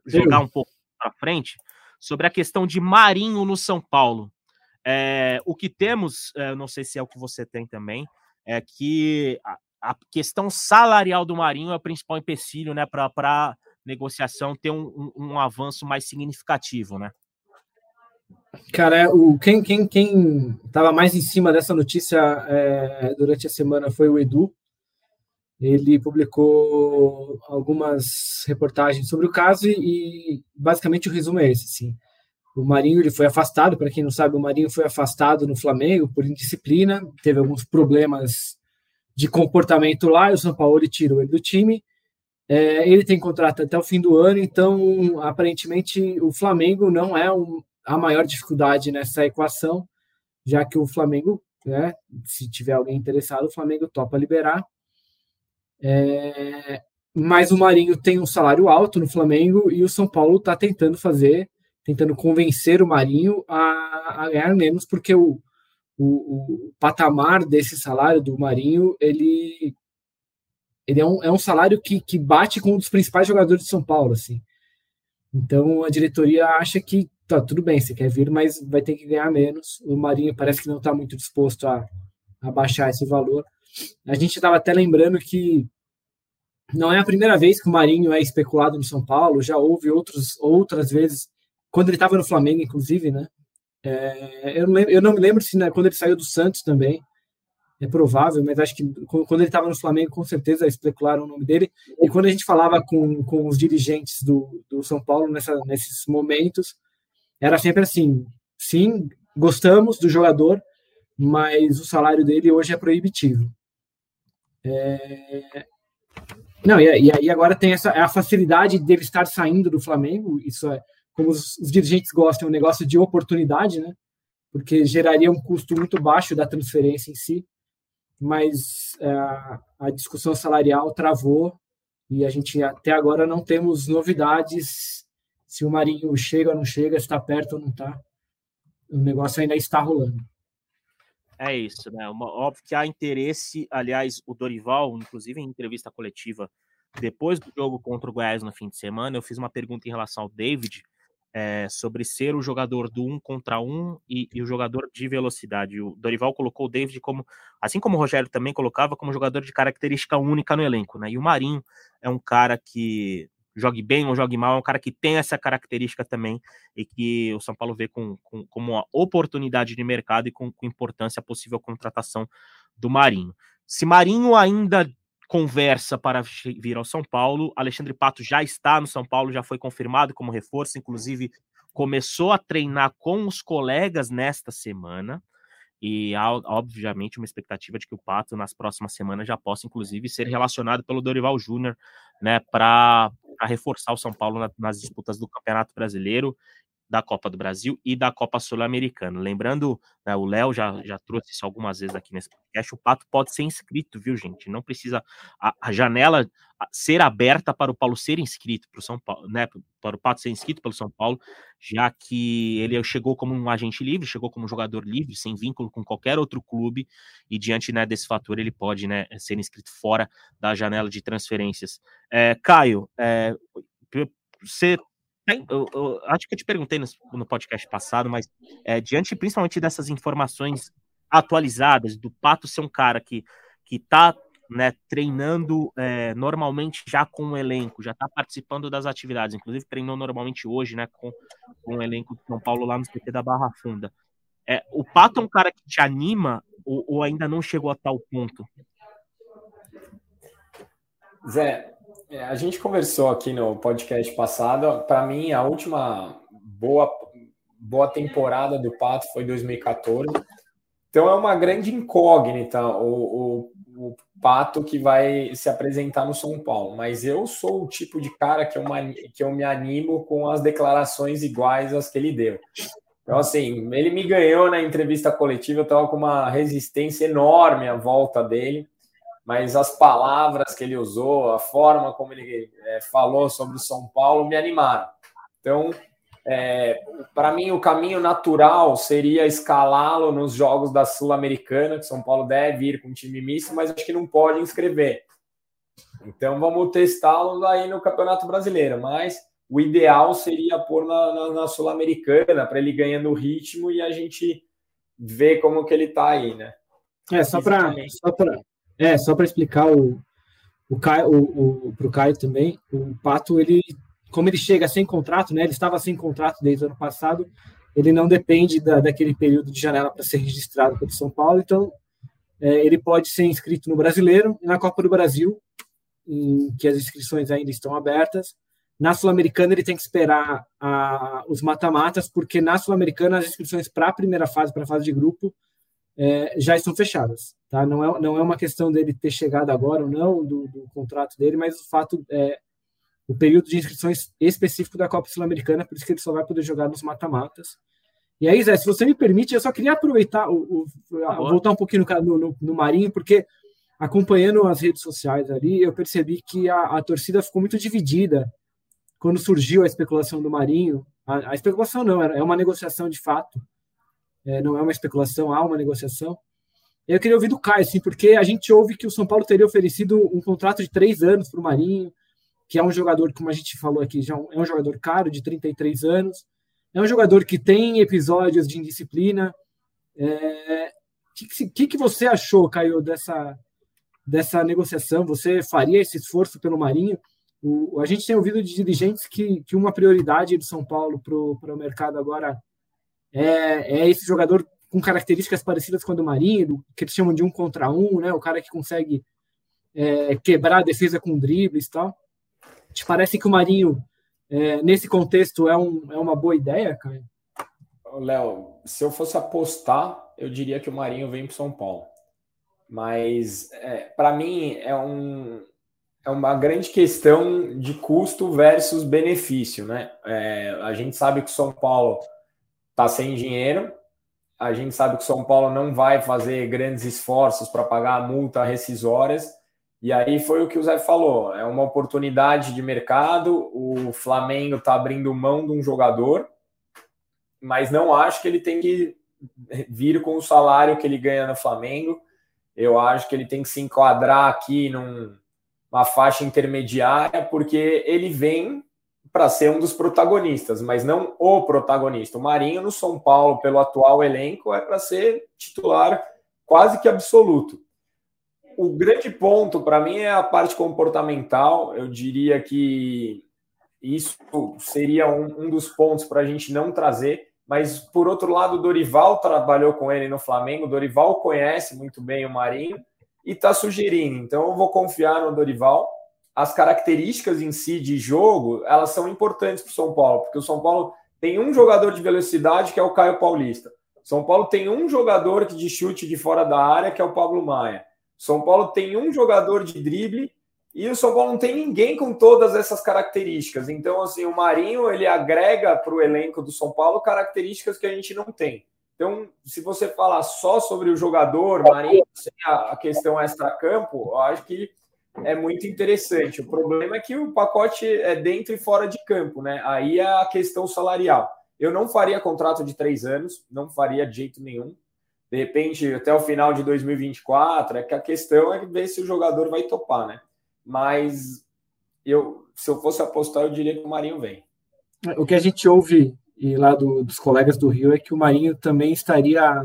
jogar um pouco para frente sobre a questão de Marinho no São Paulo. É, o que temos, é, não sei se é o que você tem também, é que a, a questão salarial do Marinho é o principal empecilho né, para negociação ter um, um, um, avanço mais significativo, né? Cara, é, o, quem quem quem estava mais em cima dessa notícia é, durante a semana foi o Edu. Ele publicou algumas reportagens sobre o caso e, e basicamente o resumo é esse, sim. O Marinho ele foi afastado, para quem não sabe, o Marinho foi afastado no Flamengo por indisciplina, teve alguns problemas de comportamento lá, e o São Paulo tirou ele do time. É, ele tem contrato até o fim do ano, então aparentemente o Flamengo não é um, a maior dificuldade nessa equação, já que o Flamengo, né, se tiver alguém interessado, o Flamengo topa liberar. É, mas o Marinho tem um salário alto no Flamengo e o São Paulo está tentando fazer, tentando convencer o Marinho a, a ganhar menos, porque o, o, o, patamar desse salário do Marinho, ele, ele é, um, é um salário que, que bate com um dos principais jogadores de São Paulo, assim. Então a diretoria acha que tá tudo bem, você quer vir, mas vai ter que ganhar menos. O Marinho parece que não está muito disposto a, a baixar esse valor. A gente estava até lembrando que não é a primeira vez que o Marinho é especulado no São Paulo, já houve outros, outras vezes, quando ele estava no Flamengo, inclusive, né? É, eu, não lembro, eu, não me lembro se né, quando ele saiu do Santos também, é provável, mas acho que quando ele estava no Flamengo, com certeza especularam o nome dele. E quando a gente falava com, com os dirigentes do, do São Paulo nessa, nesses momentos, era sempre assim: sim, gostamos do jogador, mas o salário dele hoje é proibitivo. É... Não, e, aí agora tem essa a facilidade dele estar saindo do Flamengo, isso é, como os, os dirigentes gostam, é um negócio de oportunidade, né? Porque geraria um custo muito baixo da transferência em si, mas é, a discussão salarial travou e a gente até agora não temos novidades se o Marinho chega ou não chega, está perto ou não está. O negócio ainda está rolando. É isso, né? Uma, óbvio que há interesse, aliás, o Dorival, inclusive em entrevista coletiva, depois do jogo contra o Goiás no fim de semana, eu fiz uma pergunta em relação ao David é, sobre ser o jogador do um contra um e, e, o jogador de velocidade. O Dorival colocou o David como, assim como o Rogério também colocava, como jogador de característica única no elenco, né? E o Marinho é um cara que jogue bem ou jogue mal, é um cara que tem essa característica também e que o São Paulo vê com, com como uma oportunidade de mercado e com, com importância a possível contratação do Marinho. Se Marinho ainda conversa para vir ao São Paulo, Alexandre Pato já está no São Paulo, já foi confirmado como reforço, inclusive começou a treinar com os colegas nesta semana. E há, obviamente, uma expectativa de que o Pato, nas próximas semanas, já possa, inclusive, ser relacionado pelo Dorival Júnior, né, para reforçar o São Paulo na, nas disputas do Campeonato Brasileiro da Copa do Brasil e da Copa Sul-Americana. Lembrando, né, o Léo já, já trouxe isso algumas vezes aqui nesse podcast, o Pato pode ser inscrito, viu, gente? Não precisa a, a janela ser aberta para o Paulo ser inscrito para o São Paulo, né? Para o Pato ser inscrito pelo São Paulo, já que ele chegou como um agente livre, chegou como um jogador livre, sem vínculo com qualquer outro clube, e diante né, desse fator ele pode né, ser inscrito fora da janela de transferências. É, Caio, é, você eu, eu, acho que eu te perguntei no, no podcast passado, mas é, diante principalmente dessas informações atualizadas, do Pato ser um cara que, que tá né, treinando é, normalmente já com o elenco, já está participando das atividades, inclusive treinou normalmente hoje né, com, com o elenco de São Paulo lá no CT da Barra Funda. É, o Pato é um cara que te anima ou, ou ainda não chegou a tal ponto? Zé, é, a gente conversou aqui no podcast passado. Para mim, a última boa, boa temporada do Pato foi 2014. Então é uma grande incógnita o, o, o, Pato que vai se apresentar no São Paulo. Mas eu sou o tipo de cara que eu, que eu me animo com as declarações iguais às que ele deu. Então, assim, ele me ganhou na entrevista coletiva, eu estava com uma resistência enorme à volta dele. Mas as palavras que ele usou, a forma como ele é, falou sobre o São Paulo me animaram. Então, é, para mim, o caminho natural seria escalá-lo nos jogos da Sul-Americana, que São Paulo deve ir com um time misto, mas acho que não pode inscrever. Então, vamos testá-lo aí no Campeonato Brasileiro. Mas o ideal seria pôr na, na, na Sul-Americana, para ele ganhando ritmo e a gente ver como que ele está aí, né? É, só para só é, só para explicar o, o Caio, o, o, pro Caio também, o Pato, ele, como ele chega sem contrato, né? Ele estava sem contrato desde o ano passado, ele não depende da, daquele período de janela para ser registrado pelo São Paulo, então é, ele pode ser inscrito no Brasileiro e na Copa do Brasil, em que as inscrições ainda estão abertas. Na Sul-Americana, ele tem que esperar a, os mata-matas, porque na Sul-Americana as inscrições para a primeira fase, para a fase de grupo, é, já estão fechadas. Tá? Não, é, não é uma questão dele ter chegado agora ou não, do, do contrato dele, mas o fato é o período de inscrições específico da Copa Sul-Americana, por isso que ele só vai poder jogar nos mata-matas. E aí, Zé, se você me permite, eu só queria aproveitar, o, o voltar um pouquinho no, no, no, Marinho, porque acompanhando as redes sociais ali, eu percebi que a, a torcida ficou muito dividida quando surgiu a especulação do Marinho. A, a especulação não, é uma negociação de fato é, não é uma especulação, há uma negociação. Eu queria ouvir do Caio, assim, porque a gente ouve que o São Paulo teria oferecido um contrato de três anos para o Marinho, que é um jogador, como a gente falou aqui, já é um jogador caro, de 33 anos, é um jogador que tem episódios de indisciplina. O é... que, que, que você achou, Caio, dessa, dessa negociação? Você faria esse esforço pelo Marinho? O, a gente tem ouvido de dirigentes que, que uma prioridade do São Paulo para o mercado agora é, é esse jogador com características parecidas com a do Marinho, que eles chamam de um contra um, né? O cara que consegue é, quebrar a defesa com dribles e tal. Te parece que o Marinho, é, nesse contexto, é, um, é uma boa ideia, cara? Léo, se eu fosse apostar, eu diria que o Marinho vem para São Paulo. Mas, é, para mim, é, um, é uma grande questão de custo versus benefício, né? É, a gente sabe que o São Paulo está sem dinheiro. A gente sabe que o São Paulo não vai fazer grandes esforços para pagar a multa rescisórias. E aí foi o que o Zé falou: é uma oportunidade de mercado. O Flamengo está abrindo mão de um jogador, mas não acho que ele tem que vir com o salário que ele ganha no Flamengo. Eu acho que ele tem que se enquadrar aqui numa faixa intermediária, porque ele vem para ser um dos protagonistas, mas não o protagonista. O Marinho no São Paulo, pelo atual elenco, é para ser titular quase que absoluto. O grande ponto para mim é a parte comportamental. Eu diria que isso seria um, um dos pontos para a gente não trazer. Mas, por outro lado, o Dorival trabalhou com ele no Flamengo. O Dorival conhece muito bem o Marinho e está sugerindo. Então, eu vou confiar no Dorival as características em si de jogo, elas são importantes para o São Paulo, porque o São Paulo tem um jogador de velocidade que é o Caio Paulista. São Paulo tem um jogador de chute de fora da área que é o Pablo Maia. São Paulo tem um jogador de drible e o São Paulo não tem ninguém com todas essas características. Então, assim, o Marinho ele agrega para o elenco do São Paulo características que a gente não tem. Então, se você falar só sobre o jogador, Marinho, sem a questão extra-campo, eu acho que é muito interessante. O problema é que o pacote é dentro e fora de campo, né? Aí é a questão salarial. Eu não faria contrato de três anos, não faria de jeito nenhum. De repente, até o final de 2024, é que a questão é ver se o jogador vai topar, né? Mas eu, se eu fosse apostar, eu diria que o Marinho vem. O que a gente ouve e lá do, dos colegas do Rio é que o Marinho também estaria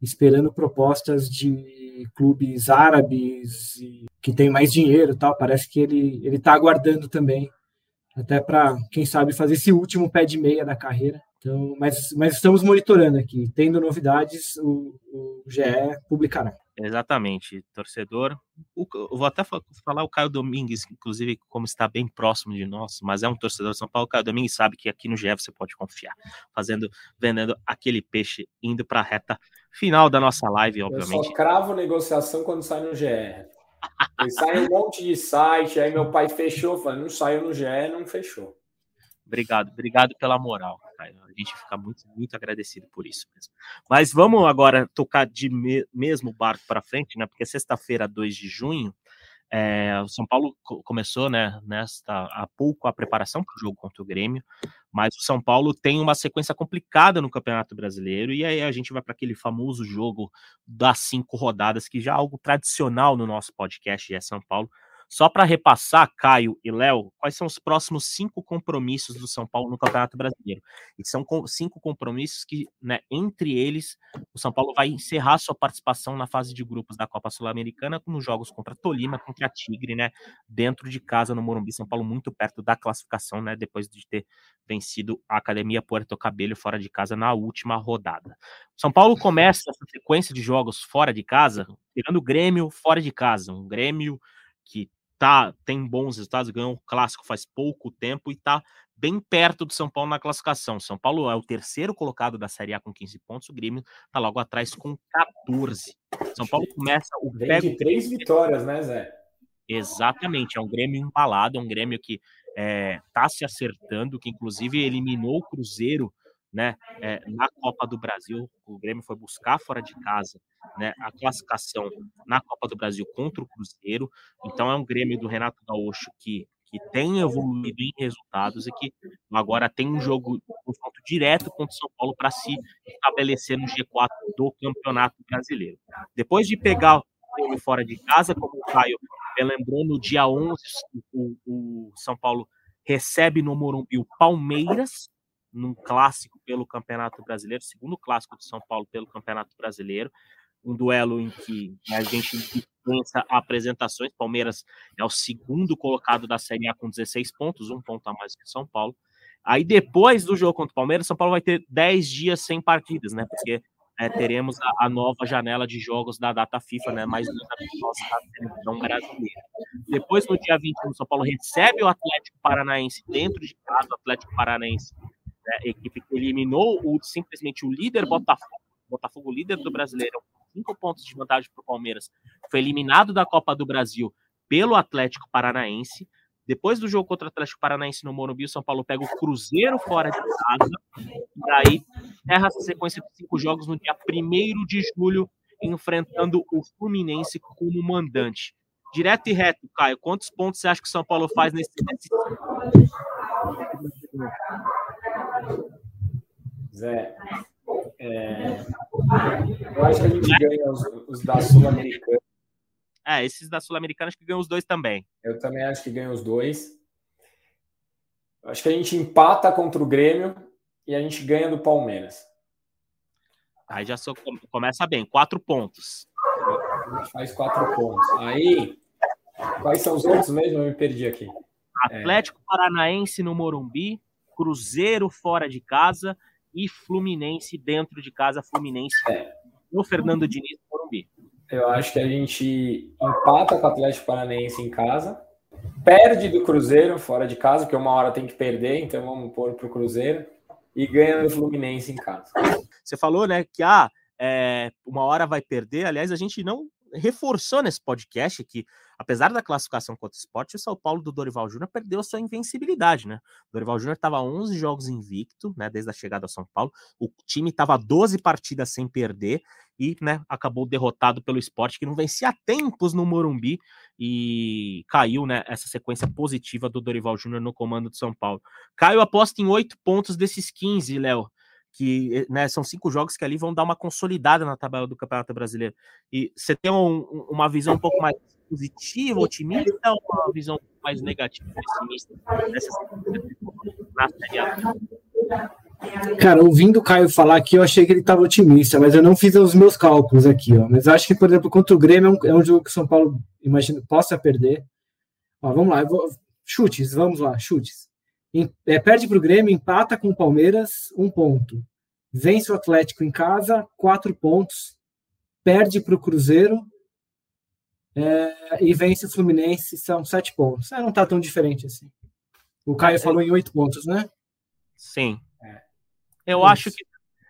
esperando propostas de clubes árabes que tem mais dinheiro tal. Parece que ele ele está aguardando também, até para quem sabe fazer esse último pé de meia da carreira. Então, mas, mas estamos monitorando aqui. Tendo novidades, o, o GE publicará. Exatamente, torcedor. O, eu vou até falar o Caio Domingues, inclusive, como está bem próximo de nós, mas é um torcedor de São Paulo. O Caio Domingues sabe que aqui no GE você pode confiar, fazendo, vendendo aquele peixe, indo para a reta final da nossa live, obviamente. Eu só cravo negociação quando sai no GE. sai um monte de site, aí meu pai fechou, falando, não saiu no GE, não fechou. Obrigado, obrigado pela moral. Caio. A gente fica muito, muito agradecido por isso mesmo. Mas vamos agora tocar de me mesmo barco para frente, né? Porque sexta-feira, 2 de junho, é, o São Paulo começou, né, nesta há pouco a preparação para o jogo contra o Grêmio, mas o São Paulo tem uma sequência complicada no Campeonato Brasileiro e aí a gente vai para aquele famoso jogo das cinco rodadas que já é algo tradicional no nosso podcast é São Paulo, só para repassar, Caio e Léo, quais são os próximos cinco compromissos do São Paulo no Campeonato Brasileiro? E são cinco compromissos que, né, entre eles, o São Paulo vai encerrar sua participação na fase de grupos da Copa Sul-Americana nos jogos contra Tolima, contra Tigre, né, dentro de casa no Morumbi, São Paulo muito perto da classificação, né, depois de ter vencido a Academia Puerto Cabello fora de casa na última rodada. São Paulo começa essa sequência de jogos fora de casa, pegando o Grêmio fora de casa, um Grêmio que tá, tem bons resultados, ganhou um clássico faz pouco tempo e tá bem perto do São Paulo na classificação. São Paulo é o terceiro colocado da Série A com 15 pontos, o Grêmio tá logo atrás com 14. São Paulo começa o Vem de três vitórias, né, Zé? Exatamente, é um Grêmio embalado, é um Grêmio que é, tá se acertando, que inclusive eliminou o Cruzeiro né, é, na Copa do Brasil, o Grêmio foi buscar fora de casa né, a classificação na Copa do Brasil contra o Cruzeiro. Então é um Grêmio do Renato Gaúcho que, que tem evoluído em resultados e que agora tem um jogo confronto direto contra o São Paulo para se estabelecer no G4 do Campeonato Brasileiro. Depois de pegar o Grêmio fora de casa, como o Caio lembrou, no dia 11 o, o São Paulo recebe no Morumbi o Palmeiras, num clássico pelo Campeonato Brasileiro, segundo clássico de São Paulo pelo Campeonato Brasileiro, um duelo em que a gente dispensa apresentações. Palmeiras é o segundo colocado da Série A com 16 pontos, um ponto a mais que São Paulo. Aí depois do jogo contra o Palmeiras, São Paulo vai ter 10 dias sem partidas, né? Porque é, teremos a, a, nova janela de jogos da data FIFA, né? Mais uma da seleção brasileira. Depois, no dia 21, São Paulo recebe o Atlético Paranaense dentro de casa, o Atlético Paranaense né, equipe que eliminou o, simplesmente o líder Botafogo, Botafogo líder do Brasileiro, cinco pontos de vantagem para o Palmeiras, foi eliminado da Copa do Brasil pelo Atlético Paranaense. Depois do jogo contra o Atlético Paranaense no Morumbi, o São Paulo pega o Cruzeiro fora de casa. E aí, erra essa sequência de cinco jogos no dia 1 de julho, enfrentando o Fluminense como mandante. Direto e reto, Caio, quantos pontos você acha que o São Paulo faz nesse, nesse... Zé, é, eu acho que a gente ganha os, os da Sul-Americana. É, esses da Sul-Americana acho que ganham os dois também. Eu também acho que ganha os dois. Acho que a gente empata contra o Grêmio e a gente ganha do Palmeiras. Aí já começa bem, quatro pontos. A gente faz quatro pontos. Aí, quais são os outros mesmo? Eu me perdi aqui. Atlético é. Paranaense no Morumbi, Cruzeiro fora de casa e Fluminense dentro de casa, Fluminense é. no Fernando Diniz Morumbi. Eu acho que a gente empata com o Atlético Paranaense em casa, perde do Cruzeiro fora de casa, porque uma hora tem que perder, então vamos pôr para o Cruzeiro, e ganha do Fluminense em casa. Você falou, né, que ah, é, uma hora vai perder. Aliás, a gente não reforçou nesse podcast que, apesar da classificação contra o esporte, o São Paulo do Dorival Júnior perdeu a sua invencibilidade, né? O Dorival Júnior estava 11 jogos invicto, né, desde a chegada ao São Paulo. O time estava 12 partidas sem perder e, né, acabou derrotado pelo esporte, que não vencia tempos no Morumbi e caiu, né, essa sequência positiva do Dorival Júnior no comando do São Paulo. Caio aposta em 8 pontos desses 15, Léo que eh, né, são cinco jogos que ali vão dar uma consolidada na tabela do Campeonato Brasileiro. E você tem um, uma visão um pouco mais positiva, otimista, ou uma visão mais negativa, pessimista na Série A? Cara, ouvindo o Caio falar aqui, eu achei que ele estava otimista, mas eu não fiz os meus cálculos aqui, ó. Mas acho que, por exemplo, contra o Grêmio é um, é um jogo que o São Paulo, imagino, possa perder. Ó, vamos lá, vou... chutes, vamos lá, chutes é, perde para o Grêmio, empata com o Palmeiras, um ponto. Vence o Atlético em casa, quatro pontos. Perde para o Cruzeiro é, e vence o Fluminense, são sete pontos. É, não está tão diferente assim. O Caio é, falou em oito pontos, né? Sim. É. Eu acho que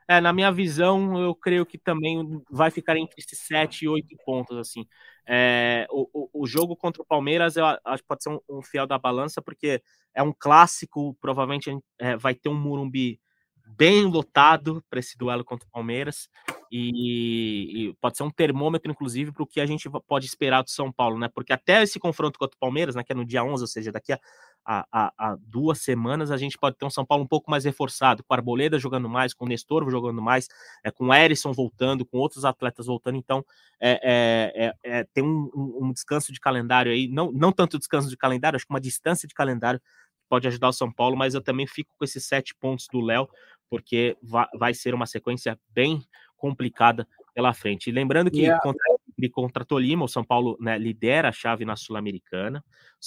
é, na minha visão, eu creio que também vai ficar entre esses 7 e 8 pontos, assim. É, o, o, jogo contra o Palmeiras, eu acho que pode ser um, um fiel da balança, porque é um clássico, provavelmente é, vai ter um Murumbi bem lotado para esse duelo contra o Palmeiras e, e, pode ser um termômetro, inclusive, para o que a gente pode esperar do São Paulo, né? Porque até esse confronto contra o Palmeiras, né, que é no dia 11, ou seja, daqui a, a, a, duas semanas, a gente pode ter um São Paulo um pouco mais reforçado, com a Arboleda jogando mais, com o Nestor jogando mais, é, com o Erisson voltando, com outros atletas voltando. Então, é, é, é, é tem um, um, descanso de calendário aí, não, não tanto descanso de calendário, acho que uma distância de calendário pode ajudar o São Paulo, mas eu também fico com esses sete pontos do Léo, porque vai, ser uma sequência bem complicada pela frente. E lembrando que yeah. contra, contra Tolima, o São Paulo né, lidera a chave na Sul-Americana,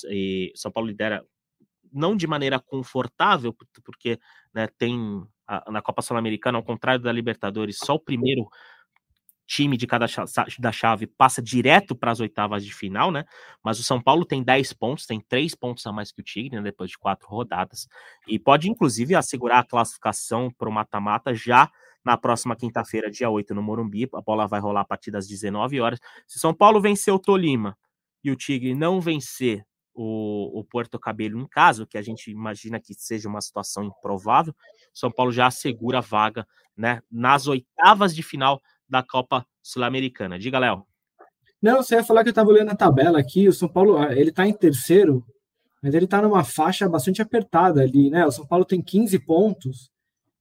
e São Paulo lidera não de maneira confortável, porque né, tem a, na Copa Sul-Americana, ao contrário da Libertadores, só o primeiro time de cada da chave passa direto para as oitavas de final, né? Mas o São Paulo tem 10 pontos, tem 3 pontos a mais que o Tigre, né, depois de quatro rodadas, e pode inclusive assegurar a classificação para o mata-mata já na próxima quinta-feira, dia 8, no Morumbi. A bola vai rolar a partir das 19 horas. Se São Paulo vencer o Tolima e o Tigre não vencer o, o Porto Cabelo em casa, que a gente imagina que seja uma situação improvável, São Paulo já assegura a vaga né, nas oitavas de final da Copa Sul-Americana. Diga, Léo. Não, você ia falar que eu estava olhando a tabela aqui, o São Paulo, ah, ele está em terceiro, mas ele está numa faixa bastante apertada ali, né? O São Paulo tem 15 pontos.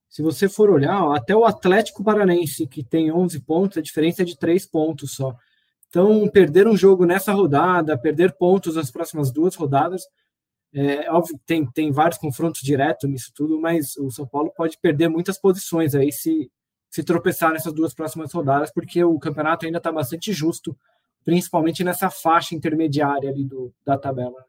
Se você for olhar, ó, até o Atlético Paranense, que tem 11 pontos, a diferença é de 3 pontos só. Então, perder um jogo nessa rodada, perder pontos nas próximas duas rodadas, é óbvio tem, tem vários confrontos diretos nisso tudo, mas o São Paulo pode perder muitas posições aí se, se tropeçar nessas duas próximas rodadas, porque o campeonato ainda está bastante justo, principalmente nessa faixa intermediária ali do, da tabela.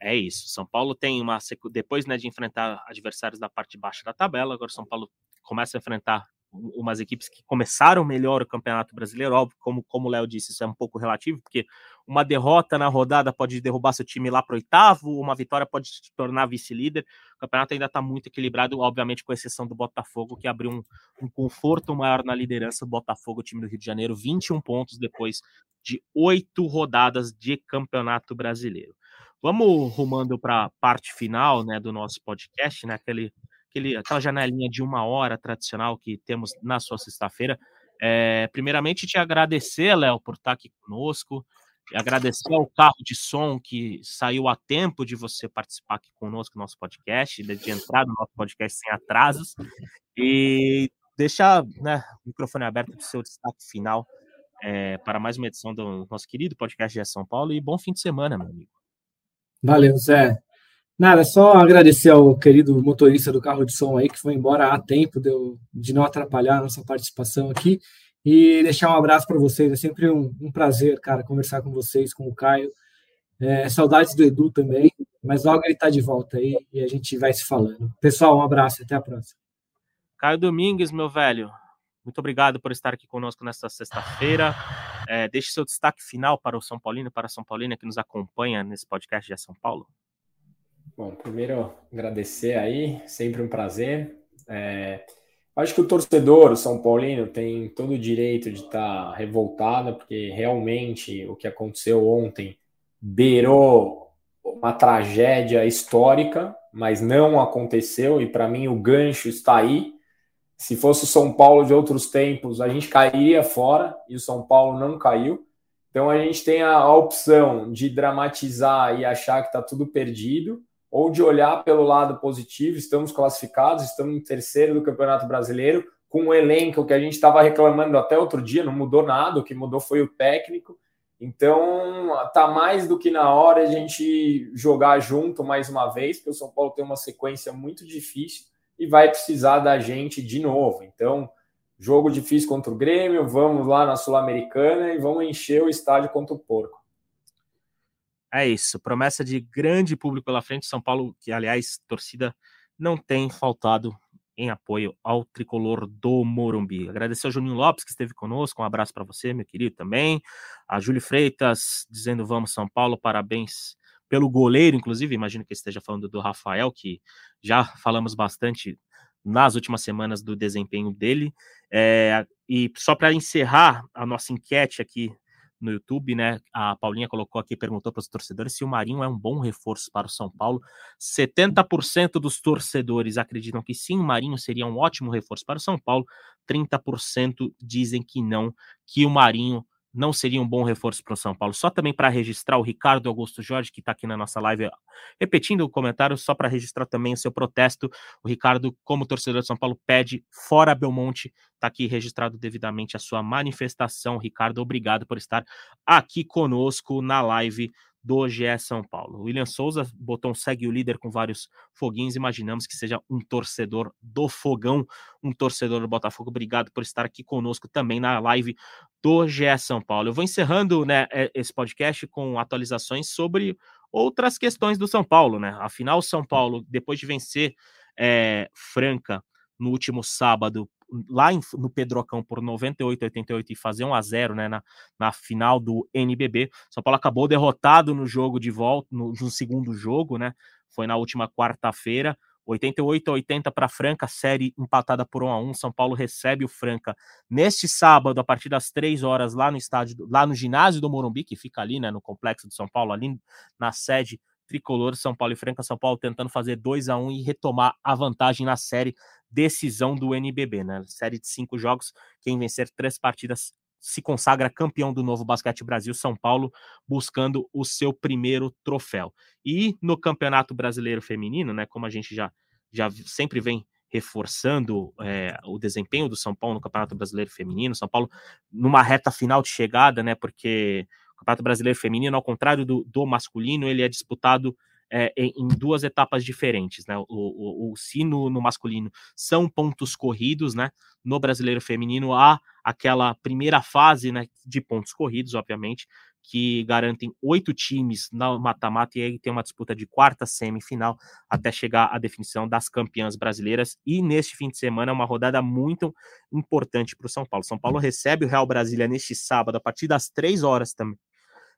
É isso. São Paulo tem uma depois né, de enfrentar adversários da parte baixa da tabela, agora São Paulo começa a enfrentar umas equipes que começaram melhor o Campeonato Brasileiro, óbvio, como, como o Léo disse, isso é um pouco relativo, porque uma derrota na rodada pode derrubar seu time lá para o oitavo, uma vitória pode te tornar vice-líder. O campeonato ainda está muito equilibrado, obviamente, com exceção do Botafogo, que abriu um, um conforto maior na liderança. O Botafogo, time do Rio de Janeiro, 21 pontos depois de oito rodadas de Campeonato Brasileiro. Vamos rumando para a parte final né, do nosso podcast, né, aquele aquele, aquela janelinha de uma hora tradicional que temos na sua sexta-feira. É, primeiramente, te agradecer, Léo, por estar aqui conosco. Agradecer ao carro de som que saiu a tempo de você participar aqui conosco no nosso podcast, de entrar no nosso podcast sem atrasos. E deixar né, o microfone aberto para o seu destaque final é, para mais uma edição do nosso querido podcast de São Paulo. E bom fim de semana, meu amigo. Valeu, Zé. Nada, só agradecer ao querido motorista do carro de som aí, que foi embora a tempo de, eu, de não atrapalhar a nossa participação aqui. E deixar um abraço para vocês. É sempre um, um, prazer, cara, conversar com vocês, com o Caio. É, saudades do Edu também, mas logo ele está de volta aí e a gente vai se falando. Pessoal, um abraço, até a próxima. Caio Domingues, meu velho, muito obrigado por estar aqui conosco nesta sexta-feira. É, deixe seu destaque final para o São Paulino, para a São Paulina que nos acompanha nesse podcast de São Paulo. Bom, primeiro agradecer aí, sempre um prazer. É, acho que o torcedor, o São Paulino, tem todo o direito de estar tá revoltado, porque realmente o que aconteceu ontem beirou uma tragédia histórica, mas não aconteceu, e para mim o gancho está aí. Se fosse o São Paulo de outros tempos, a gente cairia fora, e o São Paulo não caiu. Então a gente tem a opção de dramatizar e achar que está tudo perdido, ou de olhar pelo lado positivo, estamos classificados, estamos em terceiro do Campeonato Brasileiro, com um elenco que a gente estava reclamando até outro dia, não mudou nada, o que mudou foi o técnico. Então, tá mais do que na hora a gente jogar junto mais uma vez, porque o São Paulo tem uma sequência muito difícil e vai precisar da gente de novo. Então, jogo difícil contra o Grêmio, vamos lá na Sul-Americana e vamos encher o estádio contra o Porco. É isso, promessa de grande público pela frente. São Paulo, que aliás, torcida não tem faltado em apoio ao tricolor do Morumbi. Agradecer ao Juninho Lopes que esteve conosco, um abraço para você, meu querido, também. A Júlio Freitas dizendo vamos São Paulo, parabéns pelo goleiro, inclusive, imagino que esteja falando do Rafael, que já falamos bastante nas últimas semanas do desempenho dele. É, e só para encerrar a nossa enquete aqui no YouTube, né? A Paulinha colocou aqui, perguntou para os torcedores se o Marinho é um bom reforço para o São Paulo. 70% dos torcedores acreditam que sim, o Marinho seria um ótimo reforço para o São Paulo. 30% dizem que não, que o Marinho não seria um bom reforço para o São Paulo. Só também para registrar o Ricardo Augusto Jorge, que está aqui na nossa live, repetindo o comentário, só para registrar também o seu protesto. O Ricardo, como torcedor de São Paulo, pede fora Belmonte. Está aqui registrado devidamente a sua manifestação. Ricardo, obrigado por estar aqui conosco na live do GE São Paulo. William Souza botou um segue o líder com vários foguinhos. Imaginamos que seja um torcedor do Fogão, um torcedor do Botafogo. Obrigado por estar aqui conosco também na live do GE São Paulo. Eu vou encerrando né, esse podcast com atualizações sobre outras questões do São Paulo. Né? Afinal, o São Paulo, depois de vencer é, Franca no último sábado lá em, no Pedrocão por 98 88 e fazer 1 a 0 né, na, na final do NBB. São Paulo acabou derrotado no jogo de volta, no, no segundo jogo, né? Foi na última quarta-feira. 88 a 80 para Franca, série empatada por 1 a 1. São Paulo recebe o Franca neste sábado a partir das 3 horas lá no estádio, lá no ginásio do Morumbi, que fica ali, né, no complexo de São Paulo, ali na sede tricolor São Paulo e Franca, São Paulo tentando fazer 2 a 1 e retomar a vantagem na série decisão do NBB, né? Série de cinco jogos, quem vencer três partidas se consagra campeão do novo Basquete Brasil São Paulo, buscando o seu primeiro troféu. E no Campeonato Brasileiro Feminino, né, como a gente já, já sempre vem reforçando é, o desempenho do São Paulo no Campeonato Brasileiro Feminino, São Paulo numa reta final de chegada, né, porque Campeonato Brasileiro Feminino, ao contrário do, do masculino, ele é disputado é, em, em, duas etapas diferentes, né? O, o, o sino no masculino são pontos corridos, né? No brasileiro feminino há aquela primeira fase, né? De pontos corridos, obviamente, que garantem oito times na mata-mata e aí tem uma disputa de quarta semifinal até chegar à definição das campeãs brasileiras. E neste fim de semana é uma rodada muito importante para o São Paulo. São Paulo recebe o Real Brasília neste sábado a partir das três horas também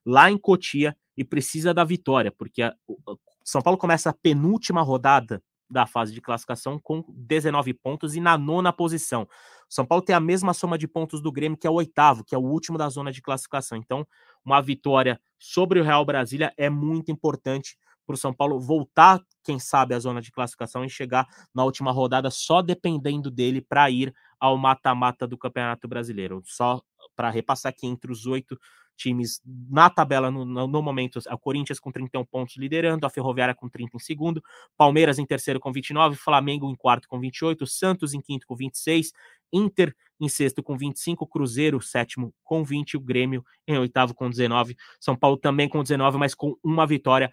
lá em Cotia e precisa da vitória, porque a, o São Paulo começa a penúltima rodada da fase de classificação com 19 pontos e na nona posição. São Paulo tem a mesma soma de pontos do Grêmio, que é o oitavo, que é o último da zona de classificação. Então, uma vitória sobre o Real Brasília é muito importante para o São Paulo voltar, quem sabe, à zona de classificação e chegar na última rodada só dependendo dele para ir ao mata-mata do Campeonato Brasileiro. Só para repassar aqui entre os oito times na tabela no, no, momento, o Corinthians com 31 pontos liderando, a Ferroviária com 30 em segundo, Palmeiras em terceiro com 29, Flamengo em quarto com 28, Santos em quinto com 26, Inter em sexto com 25, Cruzeiro sétimo com 20, o Grêmio em oitavo com 19, São Paulo também com 19, mas com uma vitória.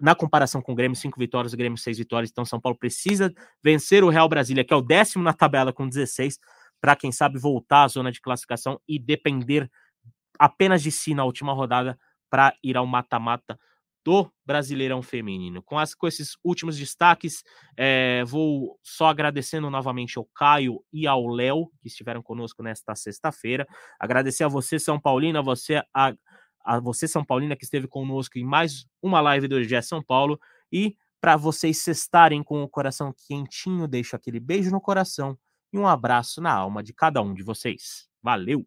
Na comparação com o Grêmio, cinco vitórias, o Grêmio seis vitórias, então São Paulo precisa vencer o Real Brasília, que é o décimo na tabela com 16, para quem sabe voltar à zona de classificação e depender apenas de si na última rodada para ir ao mata-mata do Brasileirão Feminino. Com, as, com esses últimos destaques, é, vou só agradecendo novamente ao Caio e ao Léo, que estiveram conosco nesta sexta-feira. Agradecer a você, São Paulino, a você, a, a você, São Paulina, que esteve conosco em mais uma live do GE São Paulo. E para vocês estarem com o coração quentinho, deixo aquele beijo no coração e um abraço na alma de cada um de vocês. Valeu!